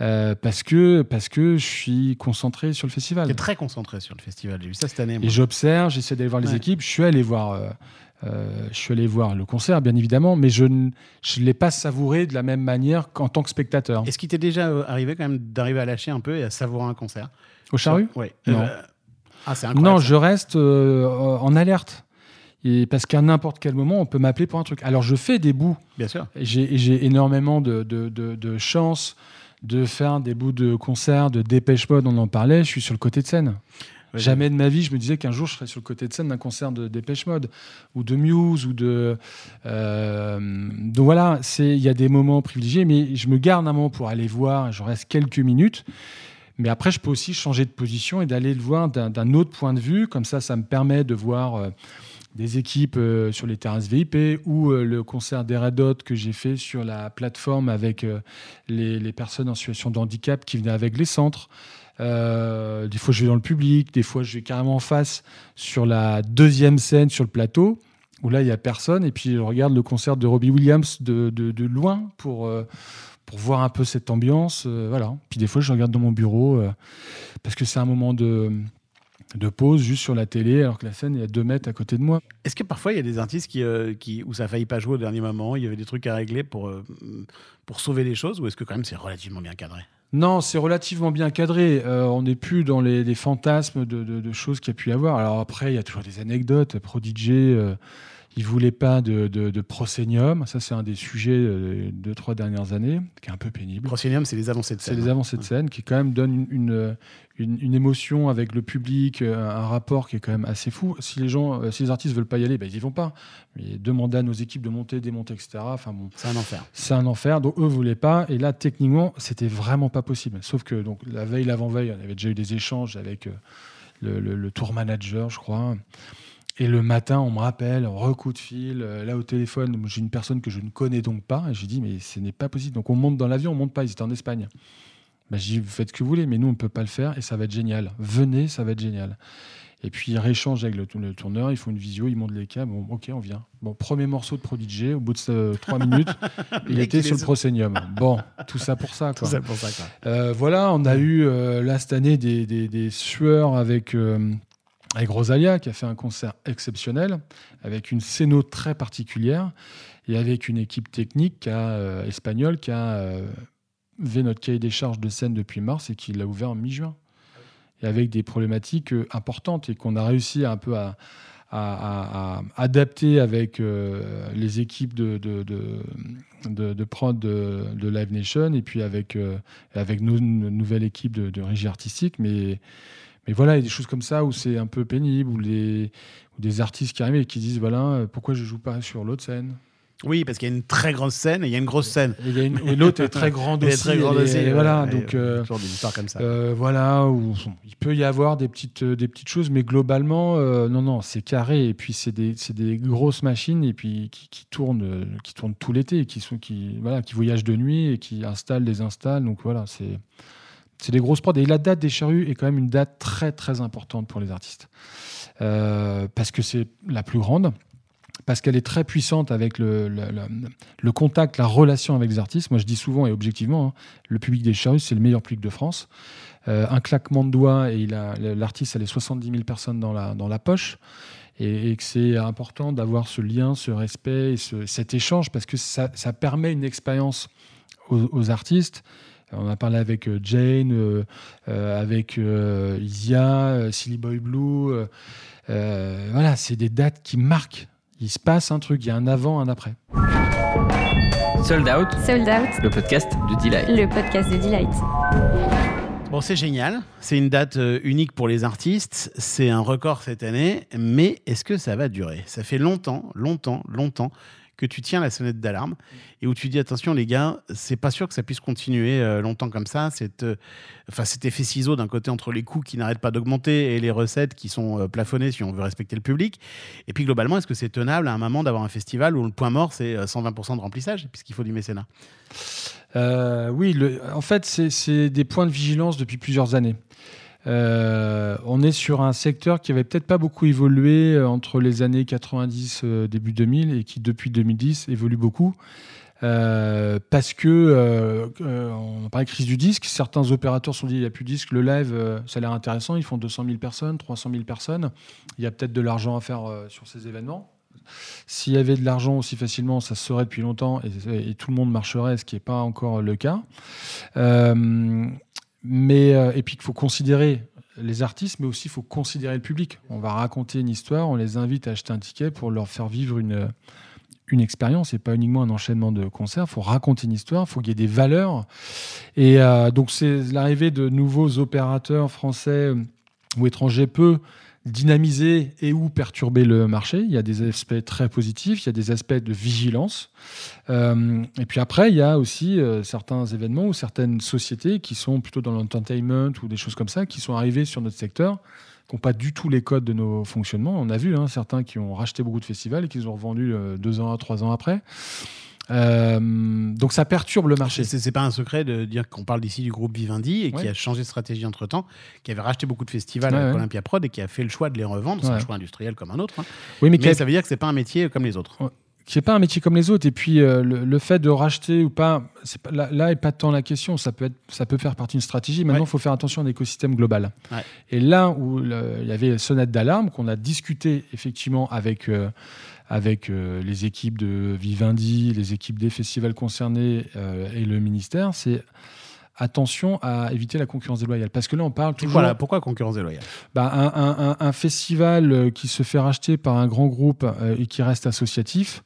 Speaker 2: euh, parce que parce que je suis concentré sur le festival.
Speaker 1: Tu es très concentré sur le festival. J'ai vu ça cette année. moi.
Speaker 2: Et j'observe, j'essaie d'aller voir les
Speaker 1: Ouais.
Speaker 2: équipes. Je suis allé voir, euh, euh, je suis allé voir le concert, bien évidemment, mais je ne je l'ai pas savouré de la même manière qu'en tant que spectateur.
Speaker 1: Est-ce qu'il t'est déjà arrivé quand même d'arriver à lâcher un peu et à savourer un concert?
Speaker 2: Au Charru
Speaker 1: Oui.
Speaker 2: Non.
Speaker 1: ah, c'est.
Speaker 2: Non, je reste en alerte. Et parce qu'à n'importe quel moment, on peut m'appeler pour un truc. Alors, je fais des bouts.
Speaker 1: Bien sûr.
Speaker 2: Et J'ai j'ai énormément de, de, de- de chance de faire des bouts de concerts, de dépêche mode, on en parlait. Je suis sur le côté de scène.
Speaker 1: Ouais,
Speaker 2: Jamais de ma vie, je me disais qu'un jour, je serais sur le côté de scène d'un concert de Dépêche Mode ou de Muse ou de. euh, donc voilà, c'est il y a des moments privilégiés, mais je me garde un moment pour aller voir. Je reste quelques minutes. Mais après, je peux aussi changer de position et d'aller le voir d'un d'un autre point de vue. Comme ça, ça me permet de voir euh, des équipes euh, sur les terrasses VIP ou euh, le concert des Red que j'ai fait sur la plateforme avec euh, les, personnes en situation de handicap qui venaient avec les centres. Des fois, je vais dans le public, des fois, je vais carrément en face sur la deuxième scène sur le plateau où là, il n'y a personne. Et puis, je regarde le concert de Robbie Williams de, loin pour, pour voir un peu cette ambiance. euh, voilà. Puis, des fois, je regarde dans mon bureau parce que c'est un moment de, de pause juste sur la télé alors que la scène est à deux mètres à côté de moi.
Speaker 1: Est-ce que parfois il y a des artistes qui, euh, qui, où ça a failli pas jouer au dernier moment, il y avait des trucs à régler pour, euh, pour sauver les choses, ou est-ce que quand même c'est relativement bien cadré?
Speaker 2: Non, c'est relativement bien cadré. Euh, on n'est plus dans les, les fantasmes de, de- de choses qu'il y a pu y avoir. Alors après, il y a toujours des anecdotes. Prodigy, euh, il voulait pas de, de, de proscenium. Ça, c'est un des sujets euh, des deux, trois dernières années, qui est un peu pénible.
Speaker 1: Proscenium, c'est les avancées de
Speaker 2: C'est
Speaker 1: scène.
Speaker 2: les avancées de scène qui quand même donnent une, une, une- une émotion avec le public, euh, un rapport qui est quand même assez fou. Si les gens, euh, si les artistes veulent pas y aller, ben, ils y vont pas. Mais demander à nos équipes de monter, démonter, etc. Enfin bon,
Speaker 1: C'est un enfer.
Speaker 2: c'est un enfer. Donc eux voulaient pas. Et là, techniquement, c'était vraiment pas possible. Sauf que donc la veille, l'avant-veille, on avait déjà eu des échanges avec euh, le, le- le tour manager, je crois. Et le matin, on me rappelle, recoup de fil, euh, là au téléphone, j'ai une personne que je ne connais donc pas. Et j'ai dit, mais ce n'est pas possible. Donc on monte dans l'avion, on monte pas. Ils étaient en Espagne. Bah, j'ai dit, vous faites ce que vous voulez, mais nous, on ne peut pas le faire et ça va être génial. Venez, ça va être génial. Et puis, ils rééchangent avec le, le tourneur, ils font une visio, ils montent les câbles. Bon, ok, on vient. Bon, premier morceau de Prodigy, au bout de euh, trois minutes, il était sur le Proscenium. Bon, tout ça pour ça.
Speaker 1: Tout
Speaker 2: Quoi.
Speaker 1: ça pour ça, quoi.
Speaker 2: Euh, voilà, on a eu euh, là cette année des, des, des sueurs avec, avec Rosalia qui a fait un concert exceptionnel, avec une scéno très particulière et avec une équipe technique euh, espagnole qui a euh, notre cahier des charges de scène depuis mars et qui l'a ouvert en mi-juin. Et avec des problématiques euh, importantes et qu'on a réussi un peu à, adapter avec euh, les équipes de, de, de, de- prod de, Live Nation et puis avec, avec nos, équipes de, de régie artistique. Mais, mais voilà, il y a des choses comme ça où c'est un peu pénible, où, les, où des artistes qui arrivent et qui disent voilà, euh, pourquoi je joue pas sur l'autre scène?
Speaker 1: Oui, parce qu'il y a une très grosse scène et il y a une grosse scène.
Speaker 2: Et et l'autre est très grande aussi.
Speaker 1: très grande
Speaker 2: est-
Speaker 1: aussi. ouais,
Speaker 2: voilà, donc. euh,
Speaker 1: toujours des histoires comme ça.
Speaker 2: Euh, voilà, où il peut y avoir des petites, euh, des petites choses, mais globalement, euh, non, non, c'est carré. Et puis, c'est des, grosses machines et puis qui, qui tournent, qui tournent tout l'été, et qui, sont, qui, voilà, qui voyagent de nuit et qui installent, désinstallent. Donc voilà, c'est C'est des grosses prods. Et la date des charrues est quand même une date très très importante pour les artistes. Euh, parce que c'est la plus grande, parce qu'elle est très puissante avec le, contact, la relation avec les artistes. Moi, je dis souvent et objectivement, hein, le public des charrues, c'est le meilleur public de France. Euh, un claquement de doigts et il a- l'artiste a les 70 000 personnes dans la, poche. Et, que c'est important d'avoir ce lien, ce respect, et ce- cet échange, parce que ça, permet une expérience aux artistes. On a parlé avec euh, Jane, euh, euh, avec euh, Isia, Silly Boy Blue. voilà, c'est des dates qui marquent. Il se passe un truc, il y a un avant, un après.
Speaker 7: Sold Out,
Speaker 5: Sold Out,
Speaker 7: le podcast de Delight.
Speaker 5: le podcast de Delight.
Speaker 1: Bon, c'est génial. C'est une date unique pour les artistes. C'est un record cette année. Mais est-ce que ça va durer? Ça fait longtemps, longtemps, longtemps que tu tiens la sonnette d'alarme et où tu dis attention les gars, c'est pas sûr que ça puisse continuer euh, longtemps comme ça. Cette, euh, enfin, cet effet ciseau d'un côté entre les coûts qui n'arrêtent pas d'augmenter et les recettes qui sont euh, plafonnées si on veut respecter le public. Et puis globalement, est-ce que c'est tenable à un moment d'avoir un festival où le point mort c'est euh, 120% de remplissage puisqu'il faut du mécénat?
Speaker 2: Oui, le- en fait, c'est des points de vigilance depuis plusieurs années. Euh, on est sur un secteur qui avait peut-être pas beaucoup évolué euh, entre les années 90, euh, début 2000, et qui depuis 2010 évolue beaucoup. Parce que, on parlait de crise du disque, certains opérateurs se sont dit il n'y a plus de disque, le live, ça a l'air intéressant, ils font 200 000 personnes, 300 000 personnes, il y a peut-être de l'argent à faire sur ces événements. S'il y avait de l'argent aussi facilement, ça se saurait depuis longtemps et, et tout le monde marcherait, ce qui n'est pas encore le cas. Mais, euh, et puis il faut considérer les artistes, mais aussi il faut considérer le public. On va raconter une histoire, on les invite à acheter un ticket pour leur faire vivre une, une expérience et pas uniquement un enchaînement de concerts. Il faut raconter une histoire, il faut qu'il y ait des valeurs. Et euh, donc c'est l'arrivée de nouveaux opérateurs français ou étrangers peut dynamiser et ou perturber le marché. Il y a des aspects très positifs, il y a des aspects de vigilance. Euh, et puis après, il y a aussi euh, certains événements ou certaines sociétés qui sont plutôt dans l'entertainment ou des choses comme ça, qui sont arrivées sur notre secteur, qui n'ont pas du tout les codes de nos fonctionnements. On a vu hein, certains qui ont racheté beaucoup de festivals et qui les ont revendus euh, deux ans, trois ans après. Euh, donc ça perturbe le marché.
Speaker 1: C'est pas un secret de dire qu'on parle d'ici du groupe Vivendi et qui a changé de stratégie entre temps, qui avait racheté beaucoup de festivals
Speaker 2: Ouais,
Speaker 1: avec
Speaker 2: ouais.
Speaker 1: Olympia Prod et qui a fait le choix de les revendre. C'est un choix industriel comme un autre. hein.
Speaker 2: Oui, mais,
Speaker 1: Mais, ça veut dire que c'est pas un métier comme les autres.
Speaker 2: Qui n'est pas un métier comme les autres. Et puis, euh, le, le fait de racheter ou pas, c'est pas là, là est pas tant la question. Ça peut, être, ça peut faire partie d'une stratégie. Maintenant, il
Speaker 1: Ouais.
Speaker 2: faut faire attention à l'écosystème global.
Speaker 1: Ouais.
Speaker 2: Et là où il y avait sonnette d'alarme, qu'on a discuté effectivement avec, euh, avec euh, les équipes de Vivendi, les équipes des festivals concernés et le ministère, c'est attention à éviter la concurrence déloyale. Parce que là, on parle toujours...
Speaker 1: Voilà, pourquoi concurrence déloyale?
Speaker 2: Bah, un, un- un- un festival qui se fait racheter par un grand groupe et qui reste associatif.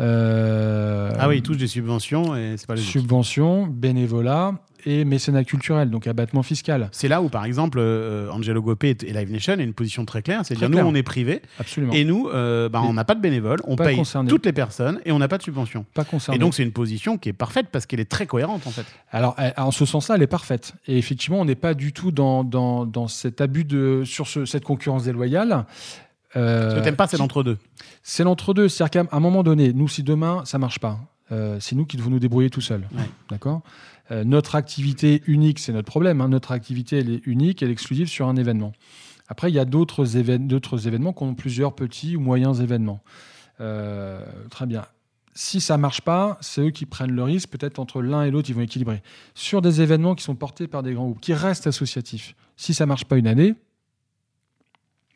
Speaker 2: Euh,
Speaker 1: Ah oui, ils touchent des subventions et c'est pas les autres.
Speaker 2: subventions, bénévolat et mécénat culturel, donc abattement fiscal.
Speaker 1: C'est là où, par exemple, euh, Angelo Gopé et Live Nation a une position très claire. C'est-à-dire, nous,
Speaker 2: clair.
Speaker 1: on est privé
Speaker 2: Absolument.
Speaker 1: et nous, euh, bah, on n'a pas de bénévoles, on paye
Speaker 2: concerné.
Speaker 1: toutes les personnes et on n'a pas de subvention.
Speaker 2: pas concerné.
Speaker 1: Et donc, c'est une position qui est parfaite parce qu'elle est très cohérente, en fait.
Speaker 2: Alors, elle- en ce sens-là, elle est parfaite. Et effectivement, on n'est pas du tout dans, dans, dans cet abus de sur ce- cette concurrence déloyale. Euh,
Speaker 1: Ce que t'aimes pas, c'est l'entre-deux.
Speaker 2: C'est l'entre-deux. C'est-à-dire qu'à un moment donné, nous, si demain, ça marche pas, euh, c'est nous qui devons nous débrouiller tout seuls.
Speaker 1: Ouais.
Speaker 2: D'accord? Euh, Notre activité unique, c'est notre problème. hein. Notre activité, elle est unique, elle est exclusive sur un événement. Après, il y a d'autres évén- d'autres événements qui ont plusieurs petits ou moyens événements. Euh, très bien. Si ça marche pas, c'est eux qui prennent le risque. Peut-être entre l'un et l'autre, ils vont équilibrer. Sur des événements qui sont portés par des grands groupes, qui restent associatifs, si ça marche pas une année,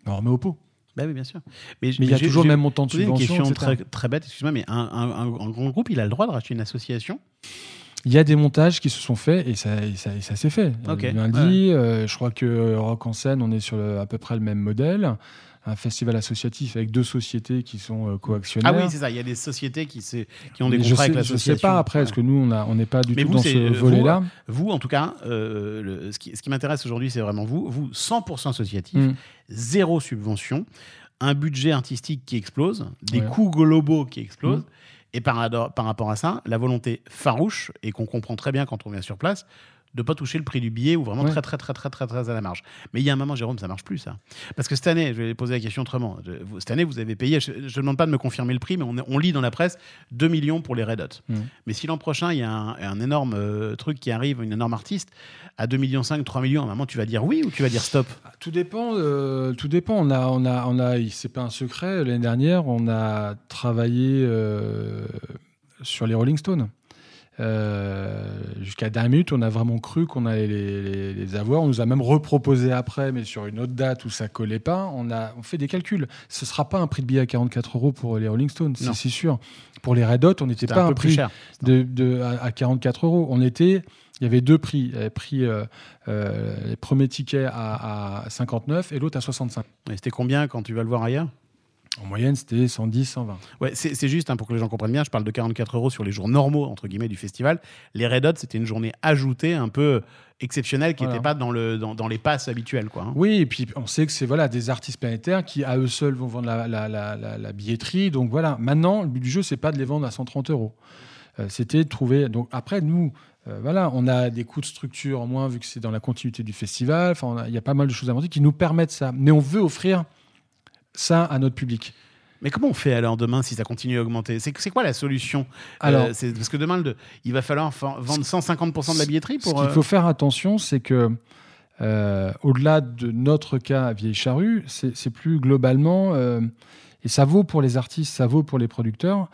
Speaker 2: on remet au pot.
Speaker 1: Bah oui, bien sûr. Mais,
Speaker 2: Mais il y a toujours le même montant de
Speaker 1: posé une
Speaker 2: subvention.
Speaker 1: question très, très bête, excuse-moi, mais un, un- un- un grand groupe, il a le droit de racheter une association?
Speaker 2: Il y a des montages qui se sont faits et ça, et ça, ça s'est fait.
Speaker 1: Ok,
Speaker 2: Euh, Lundi, euh, je crois que Rock en scène, on est sur le- à peu près le même modèle. Un festival associatif avec deux sociétés qui sont euh,
Speaker 1: Ah
Speaker 2: coactionnaires.
Speaker 1: oui, c'est ça. Il y a des sociétés qui, qui ont des
Speaker 2: Mais
Speaker 1: contrats
Speaker 2: sais,
Speaker 1: avec
Speaker 2: je sais
Speaker 1: l'association.
Speaker 2: pas après, parce que nous, on n'est pas du
Speaker 1: Mais
Speaker 2: tout
Speaker 1: vous,
Speaker 2: dans ce
Speaker 1: euh, vous,
Speaker 2: volet-là.
Speaker 1: Vous, en tout cas, euh, le- ce qui, ce qui m'intéresse aujourd'hui, c'est vraiment vous. Vous, 100% associatif,
Speaker 2: Mm.
Speaker 1: zéro subvention, un budget artistique qui explose, des
Speaker 2: Ouais.
Speaker 1: coûts globaux qui explosent.
Speaker 2: Mm.
Speaker 1: Et par rapport à ça, la volonté farouche, et qu'on comprend très bien quand on vient sur place, de pas toucher le prix du billet ou vraiment
Speaker 2: Ouais.
Speaker 1: très très très très très très à la marge. Mais il y a un moment, Jérôme, ça marche plus ça. Parce que cette année, je vais poser la question autrement. Je- vous- Cette année, vous avez payé, je ne demande pas de me confirmer le prix, mais on, on lit dans la presse 2 millions pour les Red Hot.
Speaker 2: Mm.
Speaker 1: Mais si l'an prochain, il y a un, un énorme euh, truc qui arrive, une énorme artiste, à 2 millions 5, 3 millions, à un moment, tu vas dire oui ou tu vas dire stop?
Speaker 2: Tout dépend. euh, tout dépend. On a, on a, on a. C'est pas un secret. L'année dernière, on a travaillé euh, sur les Rolling Stones. Euh, Jusqu'à dernière minute, on a vraiment cru qu'on allait les, les- les avoir. On nous a même reproposé après, mais sur une autre date où ça collait pas. On a, on fait des calculs. Ce sera pas un prix de billet à 44 euros pour les Rolling Stones, c'est sûr. Pour les Red Hot, on n'était pas
Speaker 1: un
Speaker 2: prix
Speaker 1: cher.
Speaker 2: de, de- à, à 44 euros. On était, il y avait deux prix. Euh, euh, les premiers tickets à, à 59 et l'autre à 65.
Speaker 1: Et C'était combien quand tu vas le voir ailleurs?
Speaker 2: En moyenne, c'était 110, 120.
Speaker 1: Ouais, c'est juste hein, pour que les gens comprennent bien. Je parle de 44 euros sur les jours normaux entre guillemets du festival. Les Red Hot, c'était une journée ajoutée, un peu exceptionnelle, qui
Speaker 2: Voilà.
Speaker 1: n'était pas dans, le, dans, dans les passes habituelles. Quoi, hein.
Speaker 2: Oui, et puis on sait que c'est voilà, des artistes planétaires qui, à eux seuls, vont vendre la, la- la- la- billetterie. Donc voilà, maintenant, le but du jeu, c'est pas de les vendre à 130 euros. Euh, C'était de trouver. Donc après, nous, euh, voilà, on a des coûts de structure en moins vu que c'est dans la continuité du festival. Enfin, il y a pas mal de choses inventées qui nous permettent ça. Mais on veut offrir ça à notre public.
Speaker 1: Mais comment on fait alors demain si ça continue à augmenter? C'est quoi la solution?
Speaker 2: Alors-
Speaker 1: Euh, Parce que demain, le- il va falloir fa- vendre 150% de la billetterie
Speaker 2: Ce
Speaker 1: pour.
Speaker 2: qu'il
Speaker 1: euh,
Speaker 2: faut faire attention, c'est que euh, au-delà de notre cas à Vieille Charrue, c'est plus globalement, euh, et ça vaut pour les artistes, ça vaut pour les producteurs,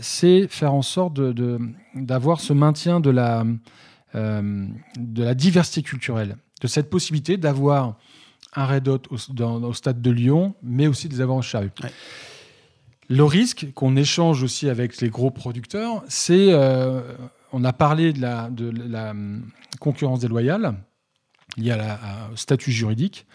Speaker 2: c'est faire en sorte de- de- d'avoir ce maintien de la, de la diversité culturelle, de cette possibilité d'avoir un Red Hot au, dans- au stade de Lyon, mais aussi de les avoir en Charrue.
Speaker 1: Ouais.
Speaker 2: Le risque qu'on échange aussi avec les gros producteurs, c'est, euh, on a parlé de la, de la hum, concurrence déloyale, il y a la, un statut juridique,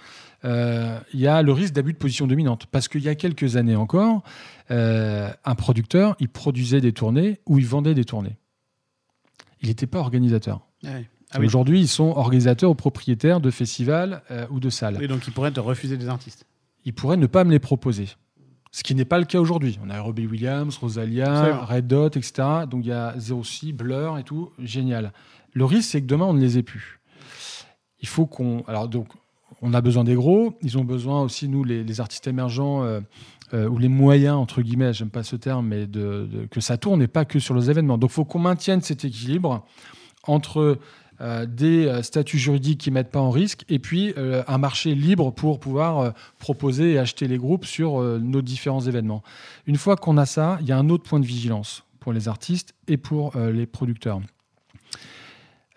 Speaker 2: euh, il y a le risque d'abus de position dominante. Parce qu'il y a quelques années encore, euh, un producteur, il produisait des tournées ou il vendait des tournées. Il n'était pas organisateur.
Speaker 1: ouais. Ah oui.
Speaker 2: Aujourd'hui, ils sont organisateurs ou propriétaires de festivals euh, ou de salles.
Speaker 1: Oui, donc il pourrait te refuser des artistes.
Speaker 2: Ils pourraient ne pas me les proposer. Ce qui n'est pas le cas aujourd'hui. On a Robbie Williams, Rosalia. Red Dot, etc. Donc il y a 06, Blur et tout. Génial. Le risque, c'est que demain, on ne les ait plus. Il faut qu'on. Alors, donc, on a besoin des gros. Ils ont besoin aussi, nous, les, les artistes émergents, euh, euh, ou les moyens, entre guillemets, j'aime pas ce terme, mais de, de- que ça tourne et pas que sur les événements. Donc, il faut qu'on maintienne cet équilibre entre euh, des euh, statuts juridiques qui ne mettent pas en risque et puis euh, un marché libre pour pouvoir euh, proposer et acheter les groupes sur nos différents événements. Une fois qu'on a ça, il y a un autre point de vigilance pour les artistes et pour les producteurs.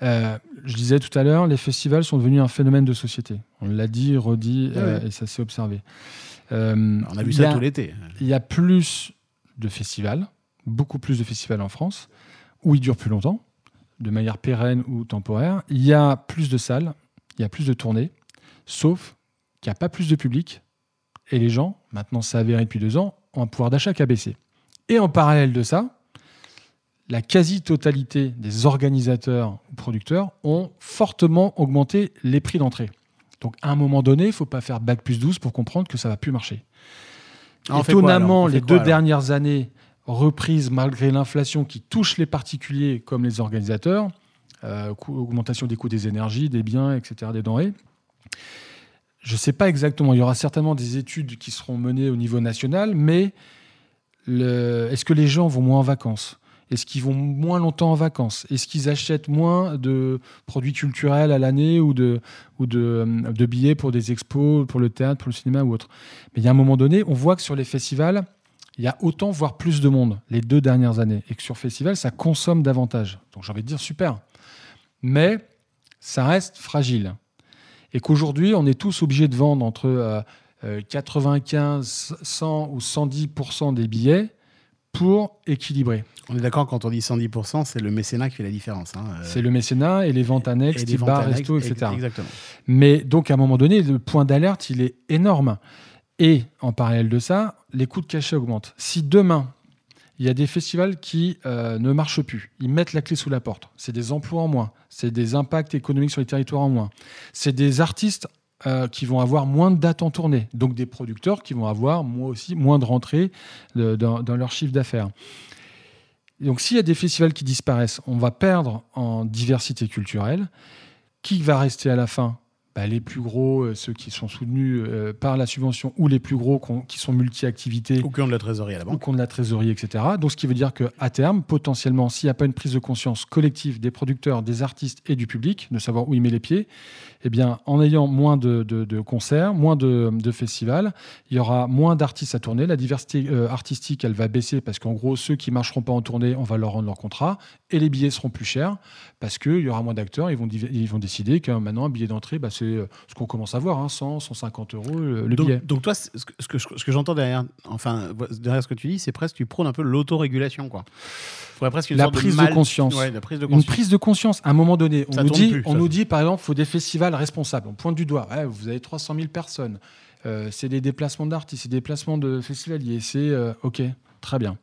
Speaker 2: Je disais tout à l'heure, les festivals sont devenus un phénomène de société. On l'a dit, redit,
Speaker 1: Ah ouais.
Speaker 2: et ça s'est observé.
Speaker 1: On a vu ça
Speaker 2: a-
Speaker 1: tout l'été.
Speaker 2: il y a plus de festivals, beaucoup plus de festivals en France, où ils durent plus longtemps, de manière pérenne ou temporaire. Il y a plus de salles, il y a plus de tournées, sauf qu'il n'y a pas plus de public. Et les gens, maintenant ça avéré depuis deux ans, ont un pouvoir d'achat qui a baissé. Et en parallèle de ça, la quasi-totalité des organisateurs ou producteurs ont fortement augmenté les prix d'entrée. Donc à un moment donné, il ne faut pas faire bac plus 12 pour comprendre que ça va plus marcher.
Speaker 1: Ah, quoi,
Speaker 2: Étonnamment, les deux dernières années, reprises malgré l'inflation qui touche les particuliers comme les organisateurs, euh, augmentation des coûts des énergies, des biens, etc., des denrées. Je ne sais pas exactement, il y aura certainement des études qui seront menées au niveau national, mais est-ce que les gens vont moins en vacances? Est-ce qu'ils vont moins longtemps en vacances? Est-ce qu'ils achètent moins de produits culturels à l'année ou, de, ou de, de billets pour des expos, pour le théâtre, pour le cinéma ou autre? Mais il y a un moment donné, on voit que sur les festivals, il y a autant, voire plus de monde les deux dernières années. Et que sur festival, ça consomme davantage. Donc j'ai envie de dire super. Mais ça reste fragile. Et qu'aujourd'hui, on est tous obligés de vendre entre euh, euh, 95, 100 ou 110% des billets pour équilibrer.
Speaker 1: On est d'accord quand on dit 110%, c'est le mécénat qui fait la différence. hein. Euh,
Speaker 2: C'est le mécénat et les ventes annexes,
Speaker 1: et des
Speaker 2: type
Speaker 1: ventes
Speaker 2: bar,
Speaker 1: annexes,
Speaker 2: resto, etc.
Speaker 1: Exactement.
Speaker 2: Mais donc, à un moment donné, le point d'alerte, il est énorme. Et en parallèle de ça, les coûts de cachet augmentent. Si demain, il y a des festivals qui euh, ne marchent plus, ils mettent la clé sous la porte, c'est des emplois en moins, c'est des impacts économiques sur les territoires en moins, c'est des artistes euh, qui vont avoir moins de dates en tournée, donc des producteurs qui vont avoir, aussi, moins de rentrées dans leur chiffre d'affaires. donc s'il y a des festivals qui disparaissent, on va perdre en diversité culturelle. Qui va rester à la fin? Bah, les plus gros, euh, ceux qui sont soutenus euh, par la subvention, ou les plus gros qui sont multi-activités.
Speaker 1: Ou qui ont de la trésorerie à la banque.
Speaker 2: Ou qui ont de la trésorerie, etc. Donc, ce qui veut dire qu'à terme, potentiellement, s'il n'y a pas une prise de conscience collective des producteurs, des artistes et du public, de savoir où il met les pieds, eh bien, en ayant moins de, concerts, moins de, festivals, il y aura moins d'artistes à tourner. La diversité euh, artistique, elle va baisser parce qu'en gros, ceux qui ne marcheront pas en tournée, on va leur rendre leur contrat. Et les billets seront plus chers parce qu'il y aura moins d'acteurs. Ils vont, ils vont décider que maintenant, un billet d'entrée, bah, c'est euh, ce qu'on commence à voir, hein, 100, 150 euros le,
Speaker 1: donc,
Speaker 2: billet.
Speaker 1: Donc, toi, ce que, ce que j'entends derrière, enfin, derrière ce que tu dis, c'est presque tu prônes un peu l'autorégulation. quoi.
Speaker 2: presque une la, prise de, conscience.
Speaker 1: la prise de conscience.
Speaker 2: Une prise de conscience. À un moment donné, on, nous dit, on nous dit, par exemple, il faut des festivals responsables. On pointe du doigt. vous avez 300 000 personnes. Euh, c'est des déplacements d'artistes, c'est des déplacements de festivaliers. C'est euh, OK, très bien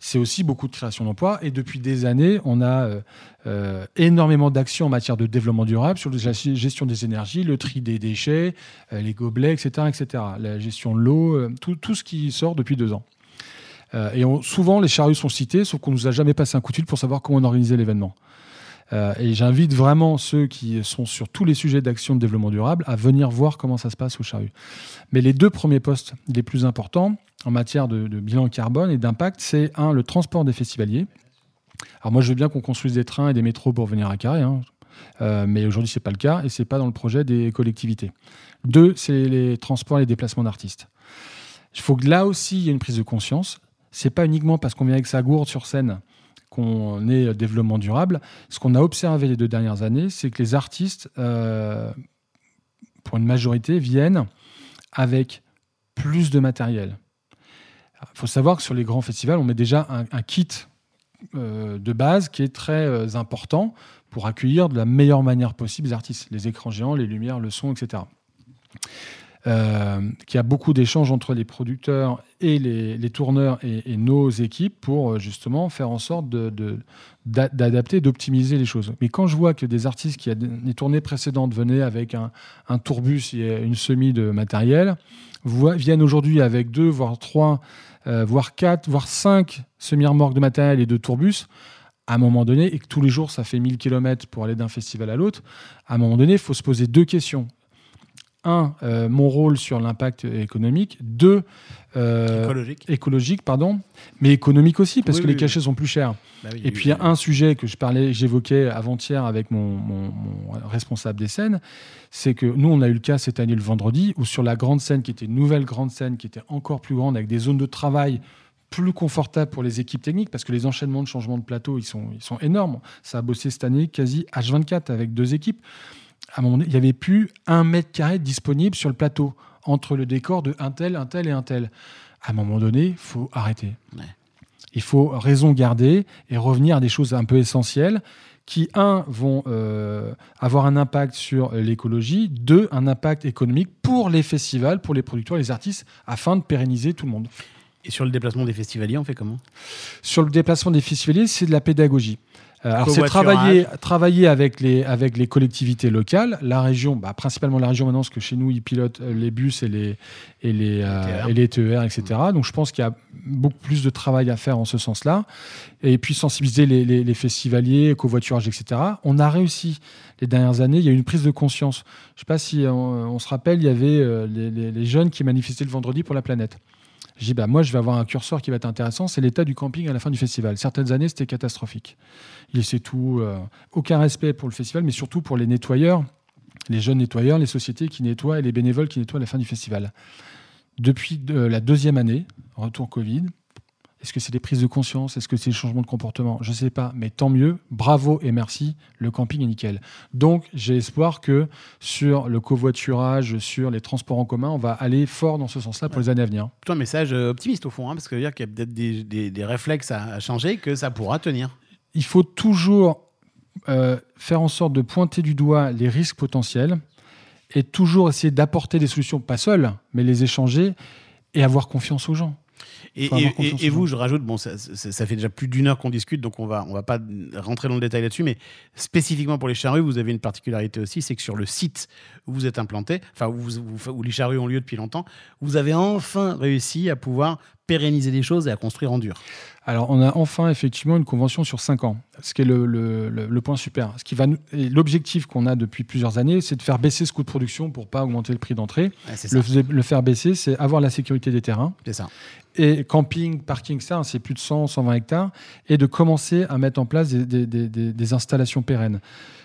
Speaker 2: c'est aussi beaucoup de création d'emplois. Et depuis des années, on a euh, euh, énormément d'actions en matière de développement durable sur la gestion des énergies, le tri des déchets, euh, les gobelets, etc., etc. La gestion de l'eau, tout, ce qui sort depuis deux ans. et souvent, les charrues sont cités, sauf qu'on nous a jamais passé un coup de fil pour savoir comment on organisait l'événement. Et j'invite vraiment ceux qui sont sur tous les sujets d'action de développement durable à venir voir comment ça se passe aux charrues. Mais les deux premiers postes les plus importants, en matière de, bilan carbone et d'impact, c'est un, le transport des festivaliers. Alors moi, je veux bien qu'on construise des trains et des métros pour venir à Carré, hein. euh, mais aujourd'hui, ce n'est pas le cas et ce n'est pas dans le projet des collectivités. Deux, c'est les transports et les déplacements d'artistes. Il faut que là aussi, il y ait une prise de conscience. C'est pas uniquement parce qu'on vient avec sa gourde sur scène qu'on est développement durable. Ce qu'on a observé les deux dernières années, c'est que les artistes, euh, pour une majorité, viennent avec plus de matériel. Il faut savoir que sur les grands festivals, on met déjà un, kit euh, de base qui est très euh, important pour accueillir de la meilleure manière possible les artistes, les écrans géants, les lumières, le son, etc. Euh, qu'il y a beaucoup d'échanges entre les producteurs et les, tourneurs et, nos équipes pour justement faire en sorte d'adapter, d'optimiser les choses. Mais quand je vois que des artistes qui, à des tournées précédentes, venaient avec un, tourbus et une semi de matériel, viennent aujourd'hui avec deux, voire trois euh, voire 4, voire 5 semi-remorques de matériel et de tourbus, à un moment donné, et que tous les jours ça fait 1000 km pour aller d'un festival à l'autre, à un moment donné, il faut se poser deux questions un, euh, mon rôle sur l'impact économique, deux,
Speaker 1: euh, écologique.
Speaker 2: écologique, pardon, mais économique aussi parce que les cachets sont plus chers. Bah et puis il y a un sujet que je parlais, j'évoquais avant-hier avec mon, responsable des scènes, c'est que nous on a eu le cas cette année le vendredi où sur la grande scène qui était une nouvelle grande scène qui était encore plus grande avec des zones de travail plus confortables pour les équipes techniques parce que les enchaînements de changement de plateau ils sont, ils sont énormes. Ça a bossé cette année quasi H24 avec deux équipes à un moment donné, il n'y avait plus un mètre carré disponible sur le plateau entre le décor de un tel, un tel et un tel. À un moment donné, il faut arrêter. Il faut raison garder et revenir à des choses un peu essentielles qui, un, vont euh, avoir un impact sur l'écologie, deux, un impact économique pour les festivals, pour les producteurs et les artistes, afin de pérenniser tout le monde.
Speaker 1: Et sur le déplacement des festivaliers, on fait comment?
Speaker 2: Sur le déplacement des festivaliers, c'est de la pédagogie. Euh, alors c'est travailler, travailler avec les, avec les collectivités locales, la région, bah, principalement la région maintenant, parce que chez nous, ils pilotent euh, les bus et les, et les, euh, et les TER, etc. Donc je pense qu'il y a beaucoup plus de travail à faire en ce sens-là. Et puis sensibiliser les, les, les, festivaliers, covoiturage, etc. On a réussi les dernières années, il y a eu une prise de conscience. Je ne sais pas si on, se rappelle, il y avait les, les jeunes qui manifestaient le vendredi pour la planète. Je dis, bah, moi, je vais avoir un curseur qui va être intéressant, c'est l'état du camping à la fin du festival. Certaines années, c'était catastrophique. Il c'est tout, euh, aucun respect pour le festival, mais surtout pour les nettoyeurs, les jeunes nettoyeurs, les sociétés qui nettoient et les bénévoles qui nettoient à la fin du festival. Depuis la deuxième année, retour Covid, est-ce que c'est des prises de conscience? Est-ce que c'est des changements de comportement? Je ne sais pas, mais tant mieux. Bravo et merci. Le camping est nickel. Donc, j'ai espoir que sur le covoiturage, sur les transports en commun, on va aller fort dans ce sens-là pour les années à venir.
Speaker 1: Plutôt un message euh, optimiste au fond, hein, parce que veut dire qu'il y a peut-être des, réflexes à, changer, que ça pourra tenir.
Speaker 2: Il faut toujours euh, faire en sorte de pointer du doigt les risques potentiels et toujours essayer d'apporter des solutions, pas seules, mais les échanger et avoir confiance aux gens.
Speaker 1: Et, vous, je rajoute, bon, ça, ça- ça fait déjà plus d'une heure qu'on discute, donc on va, on va pas rentrer dans le détail là-dessus, mais spécifiquement pour les charrues, vous avez une particularité aussi, c'est que sur le site où vous êtes implanté, enfin où- où les charrues ont lieu depuis longtemps, vous avez enfin réussi à pouvoir pérenniser des choses et à construire en dur.
Speaker 2: Alors, on a enfin effectivement une convention sur 5 ans, ce qui est le, le- le- le point super. Ce qui va l'objectif qu'on a depuis plusieurs années, c'est de faire baisser ce coût de production pour pas augmenter le prix d'entrée.
Speaker 1: Ouais.
Speaker 2: Le, le faire baisser, c'est avoir la sécurité des terrains.
Speaker 1: C'est ça.
Speaker 2: Et camping, parking, ça, hein, c'est plus de 100, 120 hectares. Et de commencer à mettre en place des, des- des- des- des installations pérennes.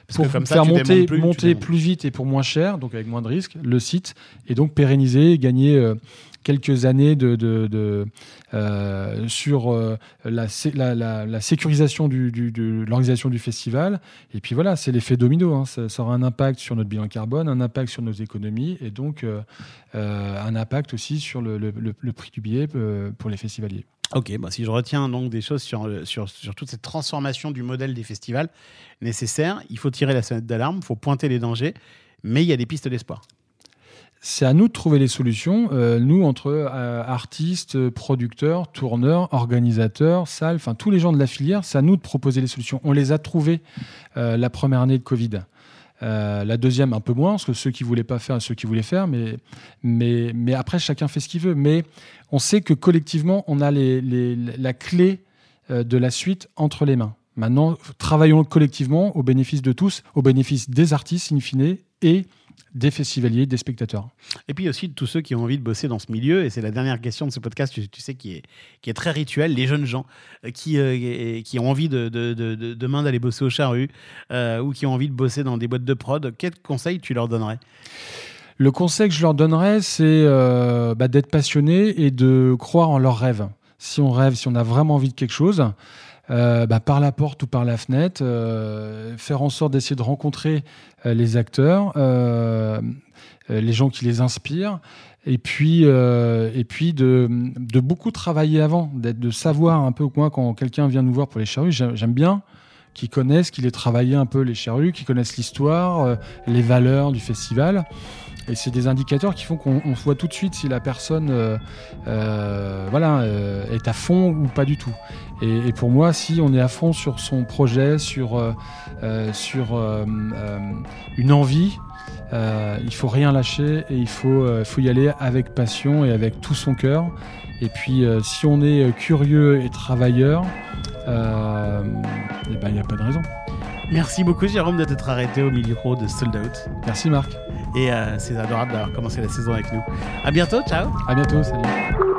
Speaker 1: Parce
Speaker 2: pour
Speaker 1: que comme ça,
Speaker 2: faire monter,
Speaker 1: plus,
Speaker 2: monter plus vite et pour moins cher, donc avec moins de risques, le site. Et donc pérenniser, et gagner euh, quelques années euh, sur euh, la, sé- la- la- la sécurisation de l'organisation du festival. Et puis voilà, c'est l'effet domino. hein. Ça, aura un impact sur notre bilan carbone, un impact sur nos économies et donc euh, un impact aussi sur le, prix du billet pour les festivaliers.
Speaker 1: Ok, bah si je retiens donc des choses sur, sur, sur toute cette transformation du modèle des festivals nécessaires, il faut tirer la sonnette d'alarme, il faut pointer les dangers, mais il y a des pistes d'espoir.
Speaker 2: C'est à nous de trouver les solutions, euh, nous, entre euh, artistes, producteurs, tourneurs, organisateurs, salles, enfin tous les gens de la filière, c'est à nous de proposer les solutions. On les a trouvées euh, la première année de Covid. La deuxième, un peu moins, parce que ceux qui voulaient pas faire, ceux qui voulaient faire, mais, mais, après, chacun fait ce qu'il veut. Mais on sait que collectivement, on a les, la clé de la suite entre les mains. Maintenant, travaillons collectivement au bénéfice de tous, au bénéfice des artistes, in fine, et des festivaliers, des spectateurs.
Speaker 1: Et puis aussi de tous ceux qui ont envie de bosser dans ce milieu, et c'est la dernière question de ce podcast, tu, tu sais, qui est, qui est très rituel, les jeunes gens euh, qui, euh, qui ont envie de, de- de- de- demain d'aller bosser au charru, euh, ou qui ont envie de bosser dans des boîtes de prod, quels conseils tu leur donnerais?
Speaker 2: Le conseil que je leur donnerais, c'est euh, bah, d'être passionné et de croire en leurs rêves. Si on rêve, si on a vraiment envie de quelque chose, euh, bah, par la porte ou par la fenêtre, euh, faire en sorte d'essayer de rencontrer euh, les acteurs, les gens qui les inspirent, et puis, et puis de, beaucoup travailler avant, de savoir un peu, moi, quand quelqu'un vient nous voir pour les charrues, j'aime bien qu'ils connaissent, qu'ils aient travaillé un peu les charrues, qu'ils connaissent l'histoire, les valeurs du festival. Et c'est des indicateurs qui font qu'on on voit tout de suite si la personne euh, euh, voilà, euh, est à fond ou pas du tout. Et, et pour moi, si on est à fond sur son projet, sur, sur une envie, il faut rien lâcher et il faut, faut y aller avec passion et avec tout son cœur. Et puis, si on est curieux et travailleur, eh ben, il n'y a pas de raison.
Speaker 1: Merci beaucoup Jérôme de t'être arrêté au micro de Sold Out.
Speaker 2: Merci Marc.
Speaker 1: Et euh, c'est adorable d'avoir commencé la saison avec nous. À bientôt, ciao
Speaker 2: À bientôt. Salut.